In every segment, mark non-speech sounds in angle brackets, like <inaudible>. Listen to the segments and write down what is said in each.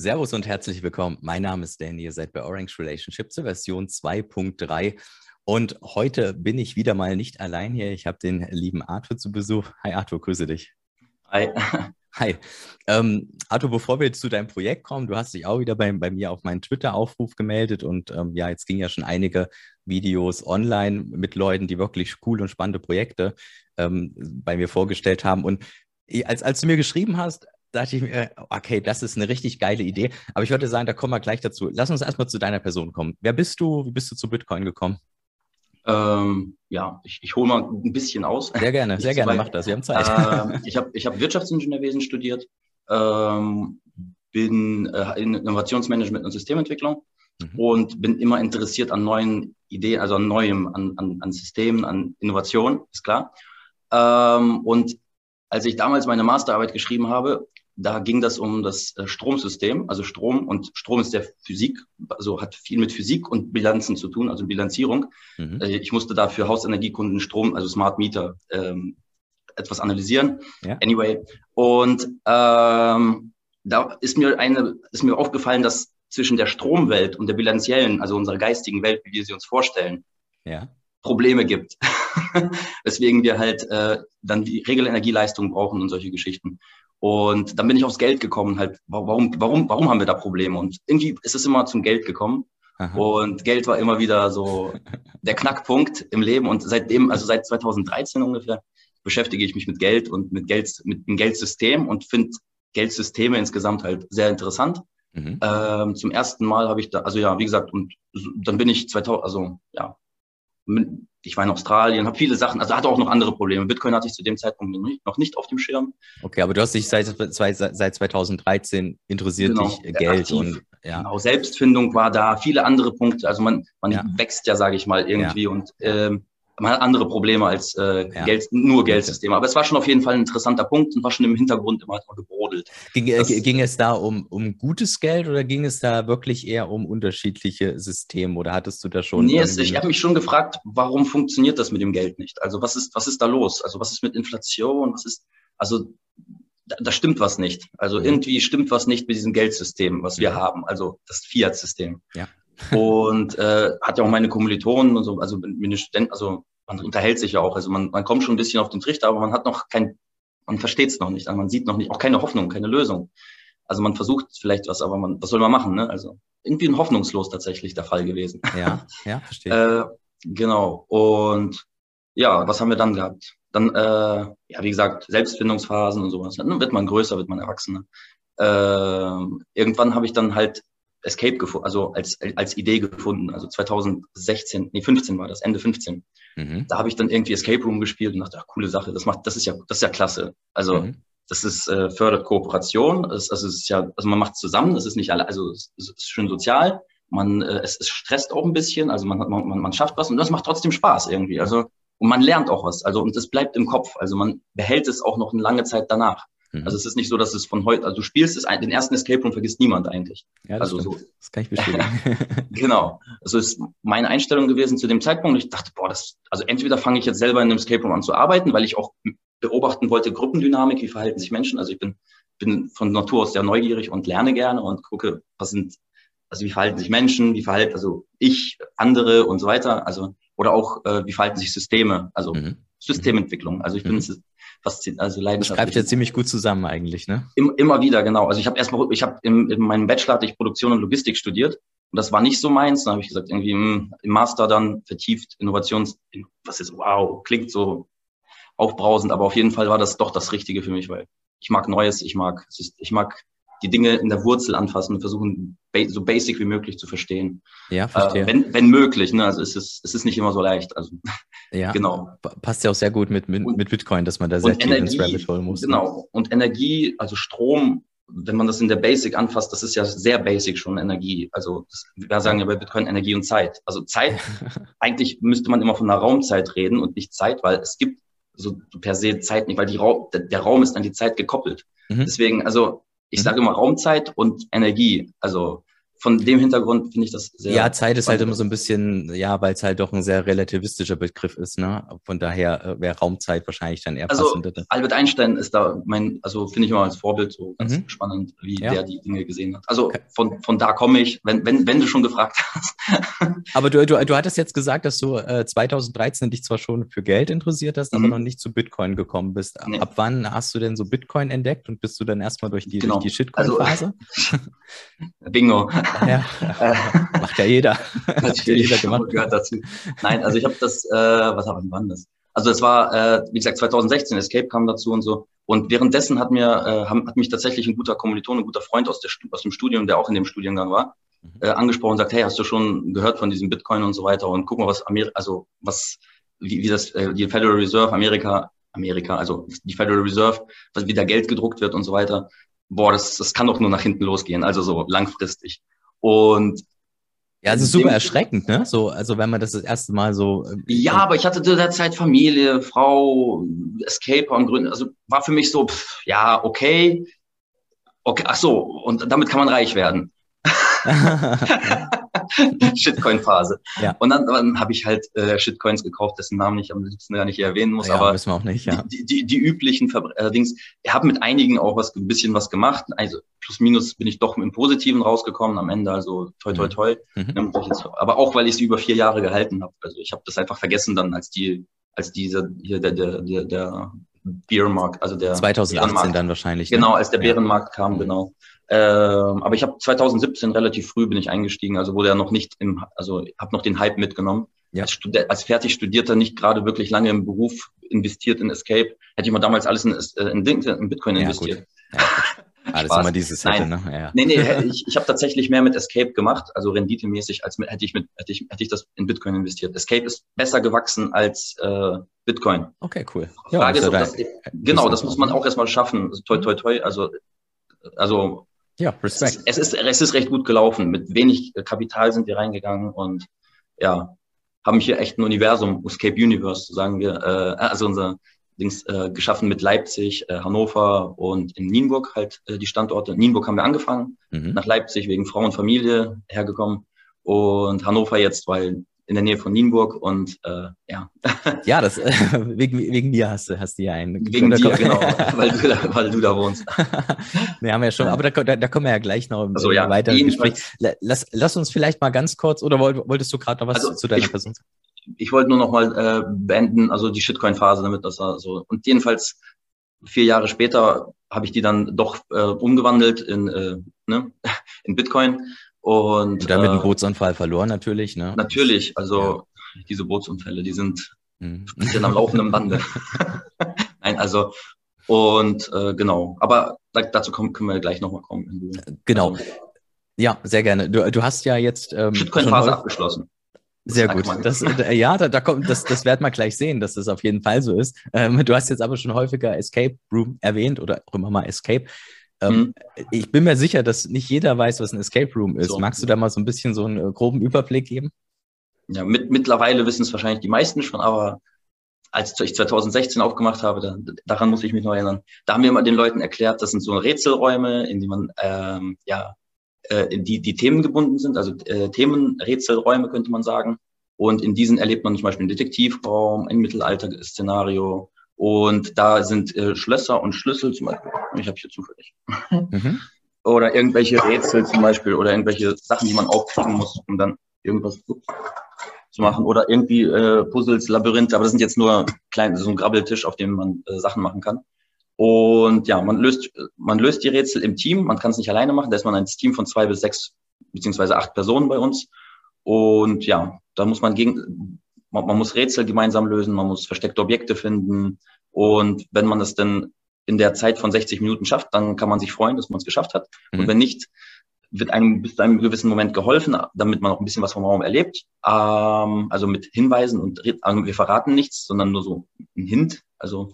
Servus und herzlich willkommen. Mein Name ist Danny, ihr seid bei Orange Relationship zur Version 2.3. Und heute bin ich wieder mal nicht allein hier. Ich habe den lieben Arthur zu Besuch. Hi Arthur, grüße dich. Hi. <laughs> Hi. Ähm, Arthur, bevor wir zu deinem Projekt kommen, du hast dich auch wieder bei, bei mir auf meinen Twitter-Aufruf gemeldet und ähm, ja, jetzt ging ja schon einige Videos online mit Leuten, die wirklich cool und spannende Projekte ähm, bei mir vorgestellt haben. Und als, als du mir geschrieben hast, dachte ich mir, okay, das ist eine richtig geile Idee. Aber ich würde sagen, da kommen wir gleich dazu. Lass uns erstmal zu deiner Person kommen. Wer bist du? Wie bist du zu Bitcoin gekommen? Ähm, ja, ich, ich hole mal ein bisschen aus. Sehr gerne, sehr gerne, mach das. Wir haben Zeit. Äh, ich habe ich hab Wirtschaftsingenieurwesen studiert, ähm, bin äh, in Innovationsmanagement und Systementwicklung mhm. und bin immer interessiert an neuen Ideen, also an neuem, an, an, an Systemen, an Innovationen, ist klar. Ähm, und als ich damals meine Masterarbeit geschrieben habe, da ging das um das äh, Stromsystem, also Strom und Strom ist der Physik, also hat viel mit Physik und Bilanzen zu tun, also Bilanzierung. Mhm. Äh, ich musste da für Hausenergiekunden Strom, also Smart Meter, ähm, etwas analysieren. Ja. Anyway, und ähm, da ist mir eine, ist mir aufgefallen, dass zwischen der Stromwelt und der bilanziellen, also unserer geistigen Welt, wie wir sie uns vorstellen, ja. Probleme gibt. <laughs> Weswegen wir halt äh, dann die Regelenergieleistung brauchen und solche Geschichten. Und dann bin ich aufs Geld gekommen, halt, warum, warum, warum haben wir da Probleme? Und irgendwie ist es immer zum Geld gekommen. Aha. Und Geld war immer wieder so <laughs> der Knackpunkt im Leben. Und seitdem, also seit 2013 ungefähr, beschäftige ich mich mit Geld und mit Geld, mit dem Geldsystem und finde Geldsysteme insgesamt halt sehr interessant. Mhm. Ähm, zum ersten Mal habe ich da, also ja, wie gesagt, und dann bin ich 2000, also ja, ich war in Australien, habe viele Sachen, also hatte auch noch andere Probleme. Bitcoin hatte ich zu dem Zeitpunkt noch nicht auf dem Schirm. Okay, aber du hast dich seit, seit 2013 interessiert genau, dich Geld aktiv, und ja. Genau, Selbstfindung war da, viele andere Punkte. Also man, man ja. wächst ja, sage ich mal, irgendwie ja. und ähm, man hat andere Probleme als äh, ja. Geld, nur Geldsysteme. Aber es war schon auf jeden Fall ein interessanter Punkt und war schon im Hintergrund immer gebrodelt. Ging, äh, das, ging es da um, um gutes Geld oder ging es da wirklich eher um unterschiedliche Systeme oder hattest du da schon? Nee, es, ich habe mich schon gefragt, warum funktioniert das mit dem Geld nicht? Also was ist, was ist da los? Also was ist mit Inflation? Was ist, also da, da stimmt was nicht. Also mhm. irgendwie stimmt was nicht mit diesem Geldsystem, was wir mhm. haben, also das Fiat-System. Ja und äh, hat ja auch meine Kommilitonen und so, also den Studenten, also man unterhält sich ja auch, also man, man kommt schon ein bisschen auf den Trichter, aber man hat noch kein, man versteht es noch nicht, also man sieht noch nicht, auch keine Hoffnung, keine Lösung. Also man versucht vielleicht was, aber man, was soll man machen, ne? Also irgendwie ein hoffnungslos tatsächlich der Fall gewesen. Ja, <laughs> ja, verstehe. äh, genau. Und ja, was haben wir dann gehabt? Dann, äh, ja, wie gesagt, Selbstfindungsphasen und sowas. Dann wird man größer, wird man erwachsener. Äh, irgendwann habe ich dann halt Escape gefunden, also als, als Idee gefunden. Also 2016, nee, 15 war das, Ende 15. Mhm. Da habe ich dann irgendwie Escape Room gespielt und dachte, ach, coole Sache, das macht, das ist ja, das ist ja klasse. Also mhm. das ist äh, fördert Kooperation, das, also es ist ja, also man macht zusammen, es ist nicht alle, also es, es ist schön sozial, man, äh, es, es stresst auch ein bisschen, also man, hat, man, man schafft was und das macht trotzdem Spaß irgendwie. Also und man lernt auch was, also und es bleibt im Kopf, also man behält es auch noch eine lange Zeit danach. Mhm. Also es ist nicht so, dass es von heute, also du spielst es, den ersten Escape Room vergisst niemand eigentlich. Ja, das also stimmt. so. Das kann ich bestätigen. <laughs> <laughs> genau. Also ist meine Einstellung gewesen zu dem Zeitpunkt. Ich dachte, boah, das, also entweder fange ich jetzt selber in einem Escape Room an zu arbeiten, weil ich auch beobachten wollte, Gruppendynamik, wie verhalten sich Menschen. Also ich bin, bin von Natur aus sehr neugierig und lerne gerne und gucke, was sind, also wie verhalten sich Menschen, wie verhalten, also ich, andere und so weiter. Also, oder auch, äh, wie verhalten sich Systeme, also mhm. Systementwicklung. Also ich bin mhm fasziniert, also leidenschaftlich. Das schreibt ja ziemlich gut zusammen eigentlich, ne? Immer, immer wieder, genau. Also ich habe erstmal, ich habe in, in meinem Bachelor hatte ich Produktion und Logistik studiert und das war nicht so meins. Dann habe ich gesagt, irgendwie mh, hm, im Master dann vertieft Innovations, was ist, wow, klingt so aufbrausend, aber auf jeden Fall war das doch das Richtige für mich, weil ich mag Neues, ich mag, ich mag die Dinge in der Wurzel anfassen und versuchen, so basic wie möglich zu verstehen. Ja, verstehe. Äh, wenn, wenn möglich, ne? Also es ist, es ist nicht immer so leicht. Also <laughs> ja, genau. Passt ja auch sehr gut mit, mit, mit Bitcoin, dass man da sehr tief ins Rabbit Hole muss. Ne? Genau. Und Energie, also Strom, wenn man das in der Basic anfasst, das ist ja sehr basic schon Energie. Also das, wir sagen ja bei Bitcoin Energie und Zeit. Also Zeit, <laughs> eigentlich müsste man immer von einer Raumzeit reden und nicht Zeit, weil es gibt so per se Zeit nicht, weil die Raum, der, der Raum ist an die Zeit gekoppelt. Mhm. Deswegen, also ich mhm. sage immer Raumzeit und Energie. Also von dem Hintergrund finde ich das sehr. Ja, Zeit ist halt immer so ein bisschen, ja, weil es halt doch ein sehr relativistischer Begriff ist, ne? Von daher äh, wäre Raumzeit wahrscheinlich dann eher also, passender. Albert Einstein ist da mein, also finde ich immer als Vorbild so ganz mhm. spannend, wie ja. der die Dinge gesehen hat. Also von, von da komme ich, wenn, wenn, wenn du schon gefragt hast. <laughs> aber du, du, du hattest jetzt gesagt, dass du äh, 2013 dich zwar schon für Geld interessiert hast, mhm. aber noch nicht zu Bitcoin gekommen bist. Nee. Ab wann hast du denn so Bitcoin entdeckt und bist du dann erstmal durch die, genau. durch die Shitcoin-Phase? Also, <laughs> Bingo. Ja, <laughs> macht ja jeder. Natürlich, jeder gemacht. gehört dazu. Nein, also ich habe das, äh, was haben wir, wann das? Also es war, äh, wie gesagt, 2016, Escape kam dazu und so. Und währenddessen hat mir, äh, hat mich tatsächlich ein guter Kommiliton, ein guter Freund aus, der, aus dem Studium, der auch in dem Studiengang war, mhm. äh, angesprochen und sagt, hey, hast du schon gehört von diesem Bitcoin und so weiter? Und guck mal, was Amerika, also was, wie, wie das, äh, die Federal Reserve Amerika, Amerika, also die Federal Reserve, was wie da Geld gedruckt wird und so weiter. Boah, das, das kann doch nur nach hinten losgehen, also so langfristig. Und ja, es ist super erschreckend, ne? So, also wenn man das das erste Mal so. Äh, ja, aber ich hatte zu der Zeit Familie, Frau, Escaper und Gründe. Also war für mich so, pff, ja, okay. Okay, ach so, und damit kann man reich werden. <laughs> <laughs> <laughs> Shitcoin-Phase. Ja. Und dann, dann habe ich halt äh, Shitcoins gekauft, dessen Namen ich am liebsten gar nicht erwähnen muss. Ja, aber wissen wir auch nicht, ja. Die, die, die üblichen allerdings, ich habe mit einigen auch was ein bisschen was gemacht. Also plus minus bin ich doch im Positiven rausgekommen am Ende. Also toi toi mhm. toi. Mhm. Aber auch weil ich sie über vier Jahre gehalten habe. Also ich habe das einfach vergessen dann, als die, als diese hier der, der, der, der Bärenmarkt, also der 2018 Bärenmarkt. dann wahrscheinlich. Ne? Genau, als der Bärenmarkt kam, mhm. genau. Ähm, aber ich habe 2017 relativ früh bin ich eingestiegen, also wurde ja noch nicht im, also habe noch den Hype mitgenommen. Ja. Als, Stud als fertig Studierter nicht gerade wirklich lange im Beruf investiert in Escape, hätte ich mal damals alles in, äh, in, in Bitcoin ja, investiert. Ja, <laughs> Alles immer dieses hätte, ne? Ja. Nee, nee, <laughs> ich, ich habe tatsächlich mehr mit Escape gemacht, also renditemäßig, als mit, hätte ich mit, hätte ich, hätte ich das in Bitcoin investiert. Escape ist besser gewachsen als äh, Bitcoin. Okay, cool. Frage ja, ist, ob das, genau, das muss man auch erstmal schaffen. Also, toi, toi, toi. Also, also ja, Respekt. Es ist, es ist, es ist recht gut gelaufen. Mit wenig Kapital sind wir reingegangen und ja, haben hier echt ein Universum, Escape Universe, sagen wir, äh, also unser Dings äh, geschaffen mit Leipzig, äh, Hannover und in Nienburg halt äh, die Standorte. In Nienburg haben wir angefangen, mhm. nach Leipzig wegen Frau und Familie hergekommen und Hannover jetzt, weil in der Nähe von Nienburg und äh, ja. Ja, das äh, wegen, wegen mir hast du, hast du ja einen. Wegen dir, genau, weil du, da, weil du da wohnst. <laughs> wir haben ja schon, aber da, da, da kommen wir ja gleich noch also, ja, weiter Gespräch. Lass, lass uns vielleicht mal ganz kurz, oder wolltest du gerade noch was also, zu deiner ich, Person sagen? Ich wollte nur noch mal äh, beenden, also die Shitcoin-Phase, damit das so. Also, und jedenfalls vier Jahre später habe ich die dann doch äh, umgewandelt in, äh, ne, <laughs> in Bitcoin und, und damit äh, einen Bootsunfall verloren natürlich, ne? Natürlich, also ja. diese Bootsunfälle, die sind, mhm. sind am laufenden Bande. <laughs> Nein, also und äh, genau, aber da, dazu kommen, können wir gleich nochmal kommen. Genau. Also, ja, sehr gerne. Du, du hast ja jetzt ähm, Shitcoin-Phase abgeschlossen. Sehr gut. Das, äh, ja, da, da kommt, das, das werden wir gleich sehen, dass das auf jeden Fall so ist. Ähm, du hast jetzt aber schon häufiger Escape Room erwähnt oder auch immer mal Escape. Ähm, mhm. Ich bin mir sicher, dass nicht jeder weiß, was ein Escape Room ist. So. Magst du da mal so ein bisschen so einen äh, groben Überblick geben? Ja, mit, mittlerweile wissen es wahrscheinlich die meisten schon, aber als ich 2016 aufgemacht habe, da, daran muss ich mich noch erinnern, da haben wir mal den Leuten erklärt, das sind so Rätselräume, in die man ähm, ja äh, die, die Themen gebunden sind, also äh, Themenrätselräume könnte man sagen. Und in diesen erlebt man zum Beispiel einen Detektivraum, ein Mittelalter-Szenario, und da sind äh, Schlösser und Schlüssel zum Beispiel. Ich habe hier zufällig. <laughs> Mhm. Oder irgendwelche Rätsel zum Beispiel oder irgendwelche Sachen, die man aufkriegen muss, um dann irgendwas zu machen. Oder irgendwie äh, Puzzles, Labyrinthe, aber das sind jetzt nur klein, so ein Grabbeltisch, auf dem man äh, Sachen machen kann. Und ja, man löst, man löst die Rätsel im Team. Man kann es nicht alleine machen. Da ist man ein Team von zwei bis sechs beziehungsweise acht Personen bei uns. Und ja, da muss man gegen, man, man muss Rätsel gemeinsam lösen, man muss versteckte Objekte finden. Und wenn man es denn in der Zeit von 60 Minuten schafft, dann kann man sich freuen, dass man es geschafft hat. Mhm. Und wenn nicht, wird einem bis zu einem gewissen Moment geholfen, damit man auch ein bisschen was vom Raum erlebt. Ähm, also mit Hinweisen und also wir verraten nichts, sondern nur so ein Hint. Also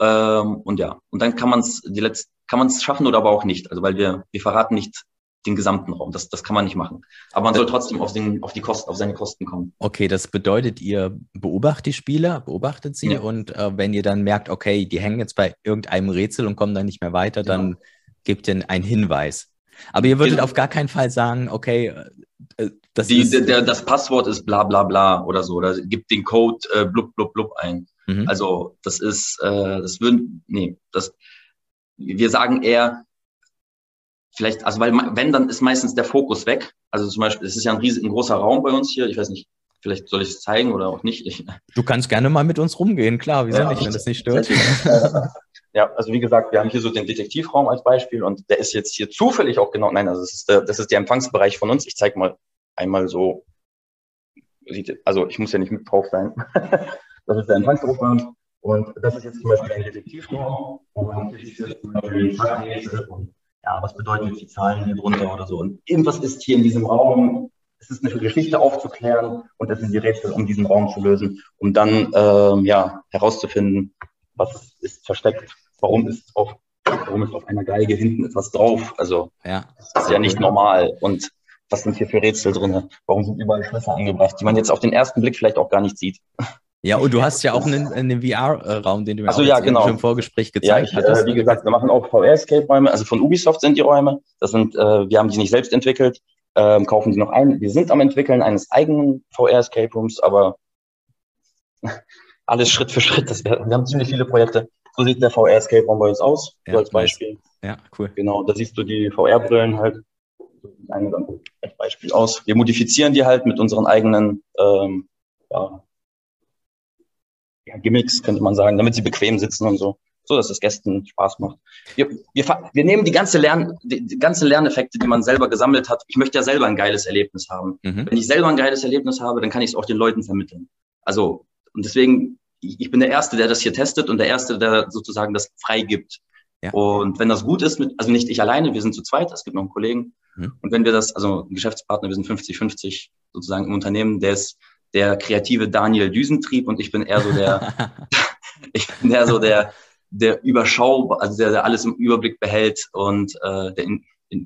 ähm, und ja, und dann kann man es die letzte kann man es schaffen oder aber auch nicht. Also weil wir wir verraten nicht den gesamten Raum. Das, das kann man nicht machen. Aber man soll trotzdem auf, den, auf, die Kosten, auf seine Kosten kommen. Okay, das bedeutet, ihr beobachtet die Spieler, beobachtet sie ja. und äh, wenn ihr dann merkt, okay, die hängen jetzt bei irgendeinem Rätsel und kommen dann nicht mehr weiter, dann ja. gebt ihr einen Hinweis. Aber ihr würdet auf gar keinen Fall sagen, okay, äh, das, die, ist, der, das Passwort ist bla bla bla oder so, oder gibt den Code äh, blub blub blub ein. Mhm. Also das ist, äh, das würden, nee, das, wir sagen eher, vielleicht, also weil wenn, dann ist meistens der Fokus weg. Also zum Beispiel, es ist ja ein riesiger, ein großer Raum bei uns hier, ich weiß nicht, vielleicht soll ich es zeigen oder auch nicht. Ich, du kannst gerne mal mit uns rumgehen, klar, wieso ja, nicht, wenn das nicht stört. <laughs> Ja, also wie gesagt, wir haben hier so den Detektivraum als Beispiel und der ist jetzt hier zufällig auch genau, nein, also das ist der, das ist der Empfangsbereich von uns. Ich zeige mal einmal so, also ich muss ja nicht mit drauf sein. <laughs> das ist der Empfangsbereich bei uns und das ist jetzt zum Beispiel ein Detektivraum und hier ist jetzt zum Beispiel und ja, was bedeuten jetzt die Zahlen hier drunter oder so. Und irgendwas ist hier in diesem Raum, es ist eine Geschichte aufzuklären und das sind die Rätsel, um diesen Raum zu lösen, um dann ähm, ja, herauszufinden, was ist versteckt warum ist auf, warum ist auf einer Geige hinten etwas drauf? Also ja. das ist ja nicht normal. Und was sind hier für Rätsel drin? Warum sind überall Schlösser angebracht, die man jetzt auf den ersten Blick vielleicht auch gar nicht sieht? Ja, und du hast ja auch einen, einen VR-Raum, den du mir also, ja, genau. im Vorgespräch gezeigt ja, ich, hast. Äh, wie gesagt, wir machen auch VR-Escape-Räume. Also von Ubisoft sind die Räume. Das sind, äh, wir haben die nicht selbst entwickelt, ähm, kaufen die noch ein. Wir sind am entwickeln eines eigenen VR-Escape-Rooms, aber <laughs> alles Schritt für Schritt. Das, wir haben ziemlich viele Projekte. So sieht der VR-Escape Raum bei uns aus, ja, so als Beispiel. Ja, cool. Genau, da siehst du die VR-Brillen halt. Ein als Beispiel aus. Wir modifizieren die halt mit unseren eigenen ähm, ja, ja, Gimmicks, könnte man sagen, damit sie bequem sitzen und so. So, dass es Gästen Spaß macht. Wir, wir, wir nehmen die ganze, Lern, die, die ganze Lerneffekte, die man selber gesammelt hat. Ich möchte ja selber ein geiles Erlebnis haben. Mhm. Wenn ich selber ein geiles Erlebnis habe, dann kann ich es auch den Leuten vermitteln. Also, und deswegen ich bin der Erste, der das hier testet und der Erste, der sozusagen das freigibt. Ja. Und wenn das gut ist, mit, also nicht ich alleine, wir sind zu zweit, es gibt noch einen Kollegen. Mhm. Und wenn wir das, also ein Geschäftspartner, wir sind 50-50 sozusagen im Unternehmen, der ist der kreative Daniel Düsentrieb und ich bin eher so der, <laughs> ich bin eher so der, der Überschau, also der, der alles im Überblick behält und äh, der, in,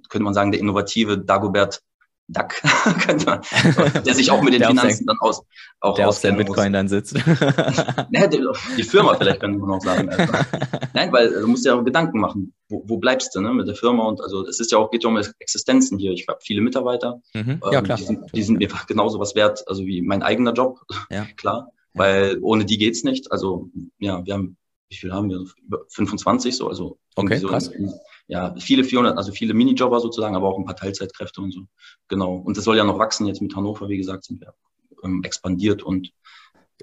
könnte man sagen, der innovative Dagobert Duck, <laughs> der sich auch mit den der Finanzen dann aus, auch der auf der Bitcoin muss. dann sitzt. <laughs> die Firma vielleicht könnte man auch sagen. Also. <laughs> Nein, weil du musst ja auch Gedanken machen. Wo, wo bleibst du ne, mit der Firma? Und also es ist ja auch geht ja um Existenzen hier. Ich habe viele Mitarbeiter. Mhm. Ja, ähm, klar. Die sind, die sind mir genauso was wert, also wie mein eigener Job. Ja. klar. Weil ohne die geht's nicht. Also ja, wir haben, wie viel haben wir? Über 25 so, also okay, so krass. In, ja, viele 400, also viele Minijobber sozusagen, aber auch ein paar Teilzeitkräfte und so. Genau. Und das soll ja noch wachsen. Jetzt mit Hannover, wie gesagt, sind wir ähm, expandiert und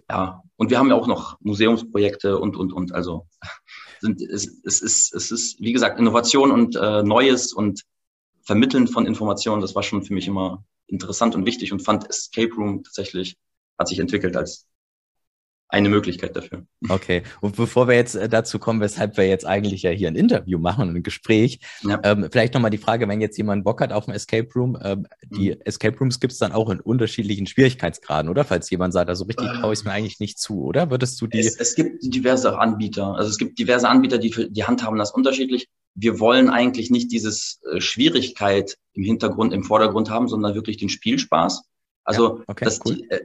ja, und wir haben ja auch noch Museumsprojekte und, und, und. Also <laughs> sind, es, es, ist, es ist, wie gesagt, Innovation und äh, Neues und Vermitteln von Informationen, das war schon für mich immer interessant und wichtig und fand Escape Room tatsächlich, hat sich entwickelt als eine Möglichkeit dafür. Okay, und bevor wir jetzt äh, dazu kommen, weshalb wir jetzt eigentlich ja hier ein Interview machen und ein Gespräch, ja. ähm, vielleicht nochmal die Frage, wenn jetzt jemand Bock hat auf ein Escape Room, ähm, die mhm. Escape Rooms gibt es dann auch in unterschiedlichen Schwierigkeitsgraden, oder? Falls jemand sagt, also richtig traue ich es mir eigentlich nicht zu, oder? Würdest du die... Es, es, gibt diverse Anbieter, also es gibt diverse Anbieter, die, die handhaben das unterschiedlich. Wir wollen eigentlich nicht dieses äh, Schwierigkeit im Hintergrund, im Vordergrund haben, sondern wirklich den Spielspaß. Also, ja, okay, cool. die, äh,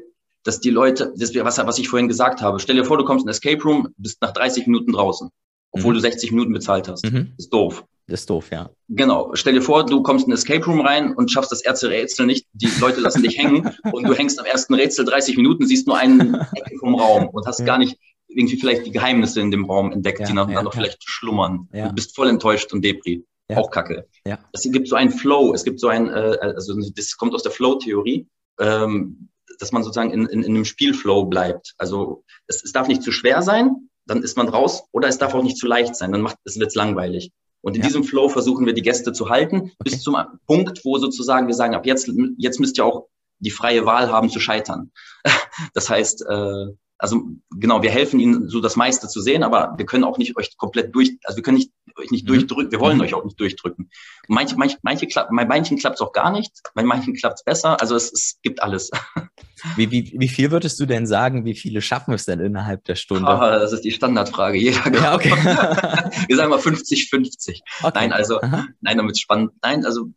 dass die Leute, das was, was ich vorhin gesagt habe. Stell dir vor, du kommst in Escape Room, bist nach 30 Minuten draußen, obwohl mhm. du 60 Minuten bezahlt hast. Mhm. Ist doof. ist doof, ja. Genau. Stell dir vor, du kommst in Escape Room rein und schaffst das erste Rätsel nicht. Die Leute lassen dich hängen <laughs> und du hängst am ersten Rätsel 30 Minuten, siehst nur einen Ecke vom Raum und hast ja. gar nicht irgendwie vielleicht die Geheimnisse in dem Raum entdeckt, ja, die dann, ja, noch vielleicht schlummern. Du bist voll enttäuscht und Depri. Auch Kacke. Ja. Es gibt so einen Flow, es gibt so ein, äh, also das kommt aus der Flow-Theorie. Ähm, dass man sozusagen in, in, in einem Spielflow bleibt. Also es, es darf nicht zu schwer sein, dann ist man raus, oder es darf auch nicht zu leicht sein, dann macht es wird's langweilig. Und in ja. diesem Flow versuchen wir die Gäste zu halten, okay. bis zum Punkt, wo sozusagen wir sagen, ab jetzt, jetzt müsst ihr auch die freie Wahl haben zu scheitern. <laughs> Das heißt, äh, also genau, wir helfen ihnen so das meiste zu sehen, aber wir können auch nicht euch komplett durch, also wir können nicht euch nicht mhm. durchdrücken, wir wollen mhm. euch auch nicht durchdrücken. Manche, manche, manche klapp, bei manchen klappt es auch gar nicht, bei manchen klappt es besser, also es, es gibt alles. <laughs> Wie, wie, wie viel würdest du denn sagen, wie viele schaffen es denn innerhalb der Stunde? Oh, das ist die Standardfrage. Jeder ja, okay. <laughs> wir sagen mal 50-50. Okay. Nein, also, Aha. nein, damit spannend. Nein, also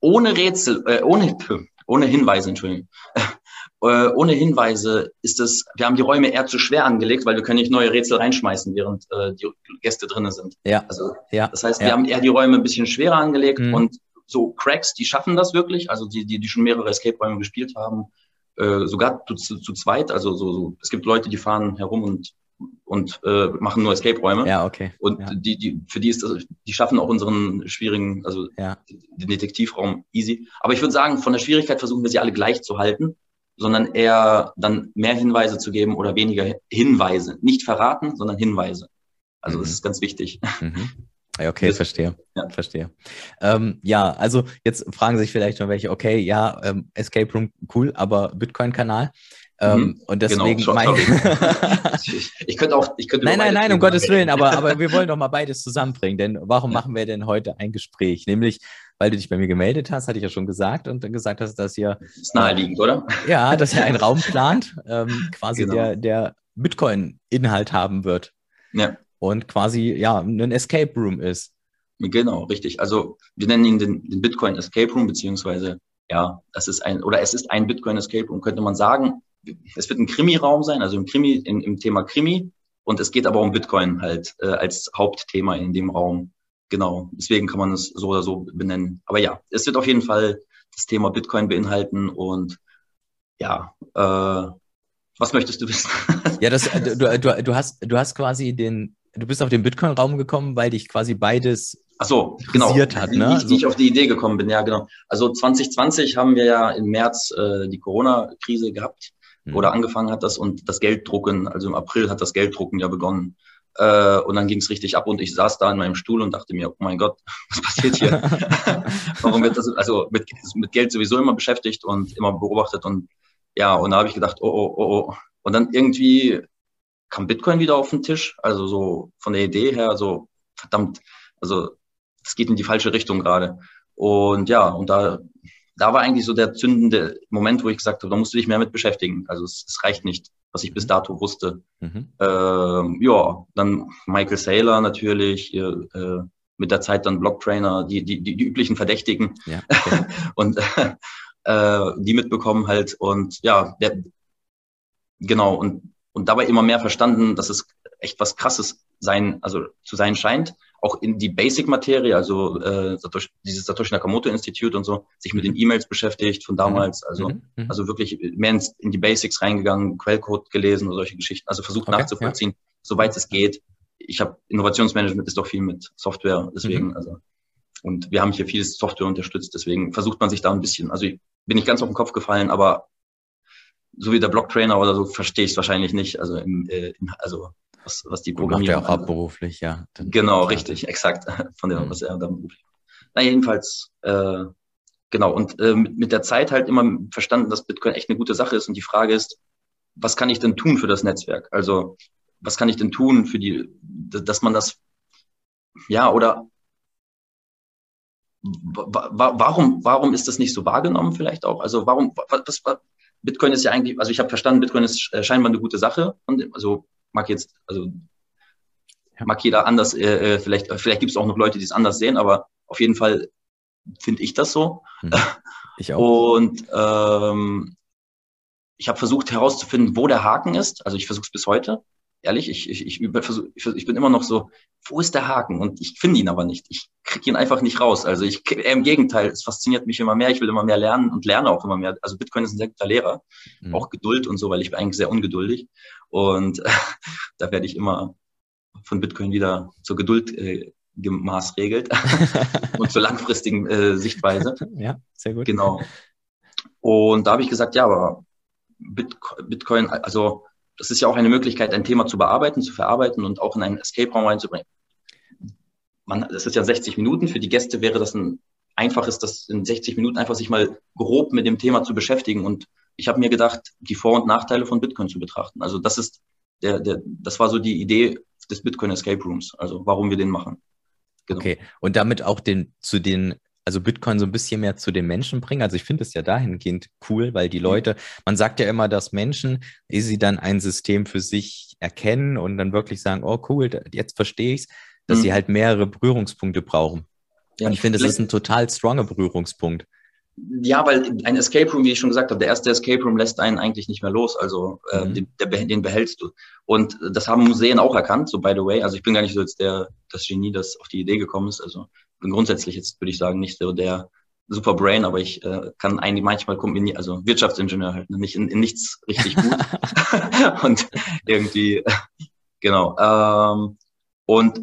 ohne Rätsel, äh, ohne, ohne Hinweise, Entschuldigung, äh, ohne Hinweise ist es, wir haben die Räume eher zu schwer angelegt, weil wir können nicht neue Rätsel reinschmeißen, während äh, die Gäste drinnen sind. Ja. Also, ja. Das heißt, wir ja. haben eher die Räume ein bisschen schwerer angelegt mhm. und so Cracks, die schaffen das wirklich, also die, die, die schon mehrere Escape-Räume gespielt haben, äh, sogar zu, zu, zu zweit, also so, so, es gibt Leute, die fahren herum und und äh, machen nur Escape-Räume. Ja, okay. Und ja. die, die, für die ist das, die schaffen auch unseren schwierigen, also ja. den Detektivraum easy. Aber ich würde sagen, von der Schwierigkeit versuchen wir sie alle gleich zu halten, sondern eher dann mehr Hinweise zu geben oder weniger Hinweise. Nicht verraten, sondern Hinweise. Also mhm. das ist ganz wichtig. Mhm. <laughs> Okay, verstehe. Ja. Verstehe. Ähm, ja, also jetzt fragen sich vielleicht schon welche, okay, ja, ähm, Escape Room cool, aber Bitcoin-Kanal. Ähm, mhm. Und genau, deswegen genau, mein <laughs> ich, ich, könnte auch, ich könnte Nein, nein, nein, um Gottes Willen, aber, aber <laughs> wir wollen doch mal beides zusammenbringen, denn warum ja. machen wir denn heute ein Gespräch? Nämlich, weil du dich bei mir gemeldet hast, hatte ich ja schon gesagt und dann gesagt hast, dass ihr. Das ist naheliegend, oder? Ja, <laughs> dass ihr einen Raum plant, ähm, quasi genau. der, der Bitcoin-Inhalt haben wird. Ja. Und quasi, ja, ein Escape Room ist. Genau, richtig. Also wir nennen ihn den, den Bitcoin Escape Room, beziehungsweise ja, das ist ein, oder es ist ein Bitcoin Escape Room, könnte man sagen es wird ein Krimi-Raum sein, also im Krimi, in, im Thema Krimi. Und es geht aber um Bitcoin halt äh, als Hauptthema in dem Raum. Genau. Deswegen kann man es so oder so benennen. Aber ja, es wird auf jeden Fall das Thema Bitcoin beinhalten und ja, äh, was möchtest du wissen? ja, das, äh, du, du, du, hast, du hast quasi den, du bist auf den Bitcoin-Raum gekommen, weil dich quasi beides Ach so, genau. hat. Ne? Wie, wie ich auf die Idee gekommen bin, ja, genau. Also 2020 haben wir ja im März äh, die Corona-Krise gehabt mhm. oder angefangen hat das und das Gelddrucken, also im April hat das Gelddrucken ja begonnen. Äh, und dann ging es richtig ab und ich saß da in meinem Stuhl und dachte mir, oh mein Gott, <laughs> was passiert hier? <laughs> Warum wird das, also mit, mit Geld sowieso immer beschäftigt und immer beobachtet und ja, und da habe ich gedacht, oh, oh, oh, oh. Und dann irgendwie kam Bitcoin wieder auf den Tisch, also so von der Idee her, so verdammt, also es geht in die falsche Richtung gerade. Und ja, und da da war eigentlich so der zündende Moment, wo ich gesagt habe, da musst du dich mehr mit beschäftigen. Also es, es reicht nicht, was ich bis mhm. dato wusste. Mhm. Ähm, ja, dann Michael Saylor natürlich, äh, mit der Zeit dann Blocktrainer, die, die, die, die üblichen Verdächtigen ja, <laughs> okay. und äh, die mitbekommen halt und ja, der, genau und und dabei immer mehr verstanden, dass es echt was Krasses sein, also zu sein scheint auch in die Basic-Materie, also äh, Satoshi, dieses Satoshi Nakamoto Institute und so, sich mit den E-Mails beschäftigt von damals, also, mhm. mhm. also wirklich mehr ins, in die Basics reingegangen, Quellcode gelesen und solche Geschichten, also versucht okay, nachzuvollziehen, ja. soweit es geht. Ich habe Innovationsmanagement ist doch viel mit Software, deswegen, mhm. also und wir haben hier vieles Software unterstützt, deswegen versucht man sich da ein bisschen, also ich bin nicht ganz auf den Kopf gefallen, aber so wie der Blocktrainer oder so verstehe ich es wahrscheinlich nicht, also im, äh, also was, was die Programmierung. Macht er auch hauptberuflich, ja. Dann genau, richtig, exakt. <laughs> Von dem, mhm. was er dann beruflich. Na, jedenfalls, äh, genau. Und äh, mit, mit der Zeit halt immer verstanden, dass Bitcoin echt eine gute Sache ist. Und die Frage ist, was kann ich denn tun für das Netzwerk? Also, was kann ich denn tun für die, dass man das, ja, oder warum, warum ist das nicht so wahrgenommen vielleicht auch? Also warum, was, was, Bitcoin ist ja eigentlich, also ich habe verstanden, Bitcoin ist äh, scheinbar eine gute Sache. Und also mag jetzt, also mag jeder anders, äh, äh vielleicht, vielleicht gibt es auch noch Leute, die es anders sehen, aber auf jeden Fall finde ich das so. Mhm. <laughs> Ich auch. Und ähm, ich habe versucht herauszufinden, wo der Haken ist. Also ich versuche es bis heute. Ehrlich, ich, ich, ich, versuch, ich bin immer noch so, wo ist der Haken? Und ich finde ihn aber nicht. Ich kriege ihn einfach nicht raus. Also ich, im Gegenteil, es fasziniert mich immer mehr. Ich will immer mehr lernen und lerne auch immer mehr. Also Bitcoin ist ein sehr guter Lehrer. Mhm. Auch Geduld und so, weil ich bin eigentlich sehr ungeduldig. Und <laughs> da werde ich immer von Bitcoin wieder zur Geduld äh, gemaßregelt <laughs> und zur langfristigen äh, Sichtweise. <laughs> Ja, sehr gut. Genau. Und da habe ich gesagt, ja, aber Bitcoin, also das ist ja auch eine Möglichkeit, ein Thema zu bearbeiten, zu verarbeiten und auch in einen Escape-Raum reinzubringen. Man, das ist ja 60 Minuten. Für die Gäste wäre das ein einfaches, das in 60 Minuten einfach sich mal grob mit dem Thema zu beschäftigen und ich habe mir gedacht, die Vor- und Nachteile von Bitcoin zu betrachten. Also das ist der, der, das war so die Idee des Bitcoin Escape Rooms, also warum wir den machen. Genau. Okay, und damit auch den zu den, also Bitcoin so ein bisschen mehr zu den Menschen bringen. Also ich finde es ja dahingehend cool, weil die mhm. Leute, man sagt ja immer, dass Menschen, ehe sie dann ein System für sich erkennen und dann wirklich sagen, oh cool, jetzt verstehe ich es, dass mhm. sie halt mehrere Berührungspunkte brauchen. Ja, und ich finde, das ist ein total stronger Berührungspunkt. Ja, weil ein Escape Room, wie ich schon gesagt habe, der erste Escape Room lässt einen eigentlich nicht mehr los. Also äh, mhm. den, der, den behältst du. Und das haben Museen auch erkannt, so by the way. Also ich bin gar nicht so jetzt der, das Genie, das auf die Idee gekommen ist. Also bin grundsätzlich jetzt, würde ich sagen, nicht so der super Brain, aber ich äh, kann eigentlich manchmal kombinieren, also Wirtschaftsingenieur halt, ne, nicht in, in nichts richtig gut. <laughs> <laughs> und irgendwie, genau. Ähm, und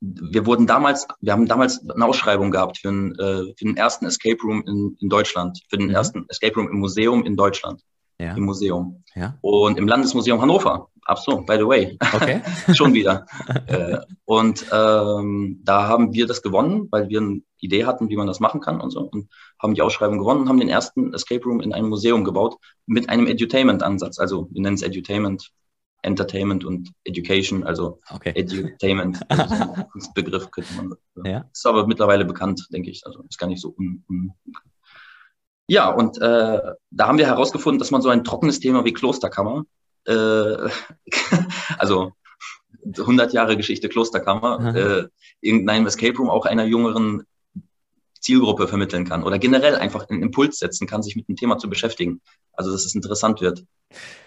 wir wurden damals, wir haben damals eine Ausschreibung gehabt für, einen, äh, für den ersten Escape Room in, in Deutschland, für den mhm. ersten Escape Room im Museum in Deutschland. Ja. Im Museum. Ja. Und im Landesmuseum Hannover. Absolut, by the way. Okay. <laughs> Schon wieder. äh, und ähm, da haben wir das gewonnen, weil wir eine Idee hatten, wie man das machen kann und so. Und haben die Ausschreibung gewonnen und haben den ersten Escape Room in einem Museum gebaut mit einem Edutainment-Ansatz. Also wir nennen es Edutainment, Entertainment und Education, also okay. Edutainment, <laughs> also Begriff könnte man. Ja. Ist aber mittlerweile bekannt, denke ich. Also ist gar nicht so un, un ja, und äh, da haben wir herausgefunden, dass man so ein trockenes Thema wie Klosterkammer, äh, <laughs> also 100 Jahre Geschichte Klosterkammer, äh, irgendeinem Escape Room auch einer jüngeren Zielgruppe vermitteln kann oder generell einfach einen Impuls setzen kann, sich mit dem Thema zu beschäftigen. Also, dass es interessant wird.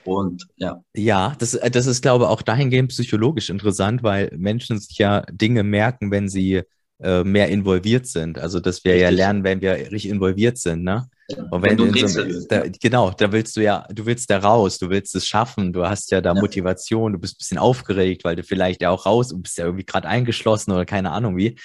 Und ja. Ja, das, das ist, glaube ich, auch dahingehend psychologisch interessant, weil Menschen sich ja Dinge merken, wenn sie äh, mehr involviert sind. Also, dass wir richtig. ja lernen, wenn wir richtig involviert sind, ne? Und wenn, wenn du so, da, genau, da willst du ja, du willst da raus, du willst es schaffen, du hast ja da ja. Motivation, du bist ein bisschen aufgeregt, weil du vielleicht ja auch raus und bist ja irgendwie gerade eingeschlossen oder keine Ahnung wie.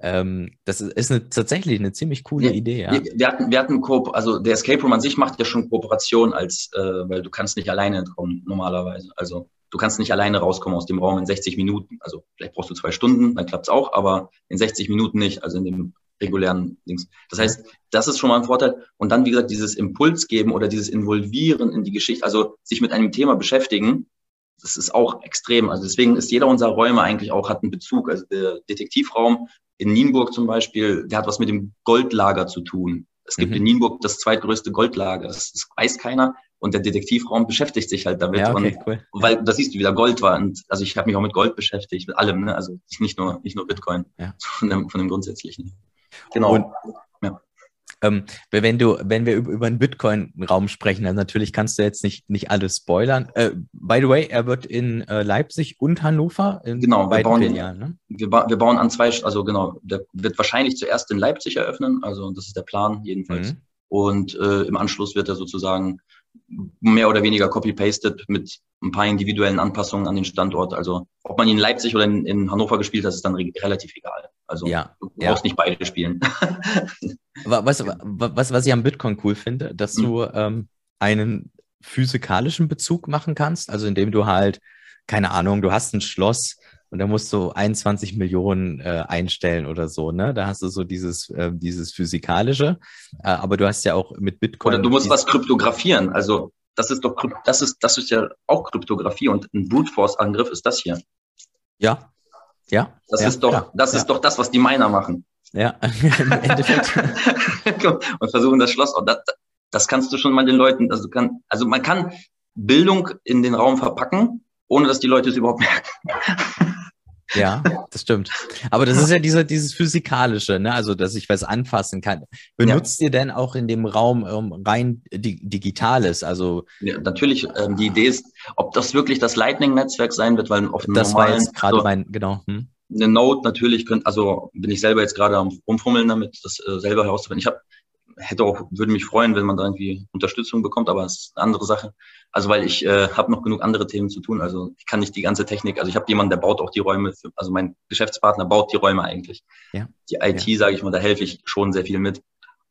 Ähm, das ist eine, tatsächlich eine ziemlich coole wir, Idee. Ja. Wir, wir, hatten, wir hatten Ko also der Escape Room an sich macht ja schon Kooperation als, äh, weil du kannst nicht alleine entkommen normalerweise. Also du kannst nicht alleine rauskommen aus dem Raum in 60 Minuten. Also vielleicht brauchst du zwei Stunden, dann klappt es auch, aber in 60 Minuten nicht. Also in dem regulären Dings. Das heißt, das ist schon mal ein Vorteil. Und dann, wie gesagt, dieses Impuls geben oder dieses Involvieren in die Geschichte, also sich mit einem Thema beschäftigen, das ist auch extrem. Also deswegen ist jeder unserer Räume eigentlich auch, hat einen Bezug. Also der Detektivraum in Nienburg zum Beispiel, der hat was mit dem Goldlager zu tun. Es gibt mhm. in Nienburg das zweitgrößte Goldlager. Das, das, weiß keiner. Und der Detektivraum beschäftigt sich halt damit. Ja, okay, und, cool. Weil da siehst du, wie da Gold war. Und also ich habe mich auch mit Gold beschäftigt, mit allem, ne? Also nicht nur, nicht nur Bitcoin, ja. von, dem, von dem Grundsätzlichen. Genau. Und, ja. Ähm, wenn du, wenn wir über, über einen Bitcoin-Raum sprechen, dann natürlich kannst du jetzt nicht, nicht alles spoilern. Äh, by the way, er wird in äh, Leipzig und Hannover in genau, wir bauen, Filialen, ne? wir, ba wir, bauen an zwei, also genau, der wird wahrscheinlich zuerst in Leipzig eröffnen, also das ist der Plan jedenfalls. Mhm. Und äh, im Anschluss wird er sozusagen mehr oder weniger copy-pasted mit ein paar individuellen Anpassungen an den Standort. Also ob man in Leipzig oder in, in Hannover gespielt hat, ist dann re relativ egal. Also ja, du brauchst ja. nicht beide spielen. <laughs> was, was, was ich am Bitcoin cool finde, dass mhm. du ähm, einen physikalischen Bezug machen kannst, also indem du halt, keine Ahnung, du hast ein Schloss, und da musst du 21 Millionen äh, einstellen oder so, ne? Da hast du so dieses, äh, dieses physikalische, äh, aber du hast ja auch mit Bitcoin. Oder du musst was kryptografieren, also das ist doch, das ist, das ist ja auch Kryptographie und ein Brute Force Angriff ist das hier. Ja, ja. Das ja, ist doch, klar. das ja. ist doch das, was die Miner machen. Ja, <laughs> im Endeffekt. <laughs> und versuchen das Schloss. Das, das kannst du schon mal den Leuten, also kann, also man kann Bildung in den Raum verpacken, ohne dass die Leute es überhaupt merken. <laughs> Ja, das stimmt. Aber das ist ja dieser, dieses Physikalische, ne? also dass ich was anfassen kann. Benutzt ja. ihr denn auch in dem Raum ähm, rein di Digitales? Also ja, natürlich, ähm, die Idee ist, ob das wirklich das Lightning-Netzwerk sein wird, weil auf dem Das normalen, war jetzt gerade so, mein, genau. Hm. Eine Node natürlich könnte, also bin ich selber jetzt gerade am rumfummeln damit, das äh, selber herauszufinden. Ich habe hätte auch, würde mich freuen, wenn man da irgendwie Unterstützung bekommt, aber es ist eine andere Sache. Also weil ich äh, habe noch genug andere Themen zu tun. Also ich kann nicht die ganze Technik, also ich habe jemanden, der baut auch die Räume, für, also mein Geschäftspartner baut die Räume eigentlich. Ja. Die IT, ja. sage ich mal, da helfe ich schon sehr viel mit.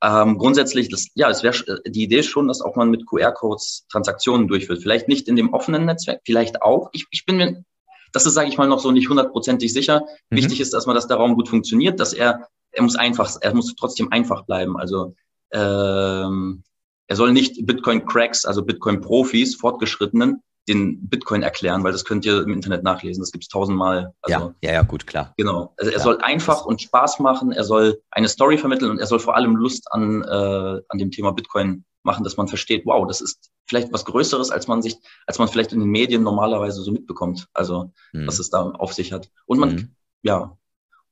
Ähm, grundsätzlich, das, ja, es wäre die Idee ist schon, dass auch man mit QR-Codes Transaktionen durchführt. Vielleicht nicht in dem offenen Netzwerk, vielleicht auch. Ich, ich bin mir, das ist, sage ich mal, noch so nicht hundertprozentig sicher. Mhm. Wichtig ist, dass man, dass der Raum gut funktioniert, dass er, er muss einfach, er muss trotzdem einfach bleiben. Also ähm, er soll nicht Bitcoin-Cracks, also Bitcoin-Profis, Fortgeschrittenen, den Bitcoin erklären, weil das könnt ihr im Internet nachlesen. Das gibt es tausendmal. Also, ja, ja, ja, gut, klar. Genau. Also er ja. soll einfach und Spaß machen. Er soll eine Story vermitteln und er soll vor allem Lust an, äh, an dem Thema Bitcoin machen, dass man versteht, wow, das ist vielleicht was Größeres, als man sich, als man vielleicht in den Medien normalerweise so mitbekommt. Also, mhm. was es da auf sich hat. Und man, mhm. ja,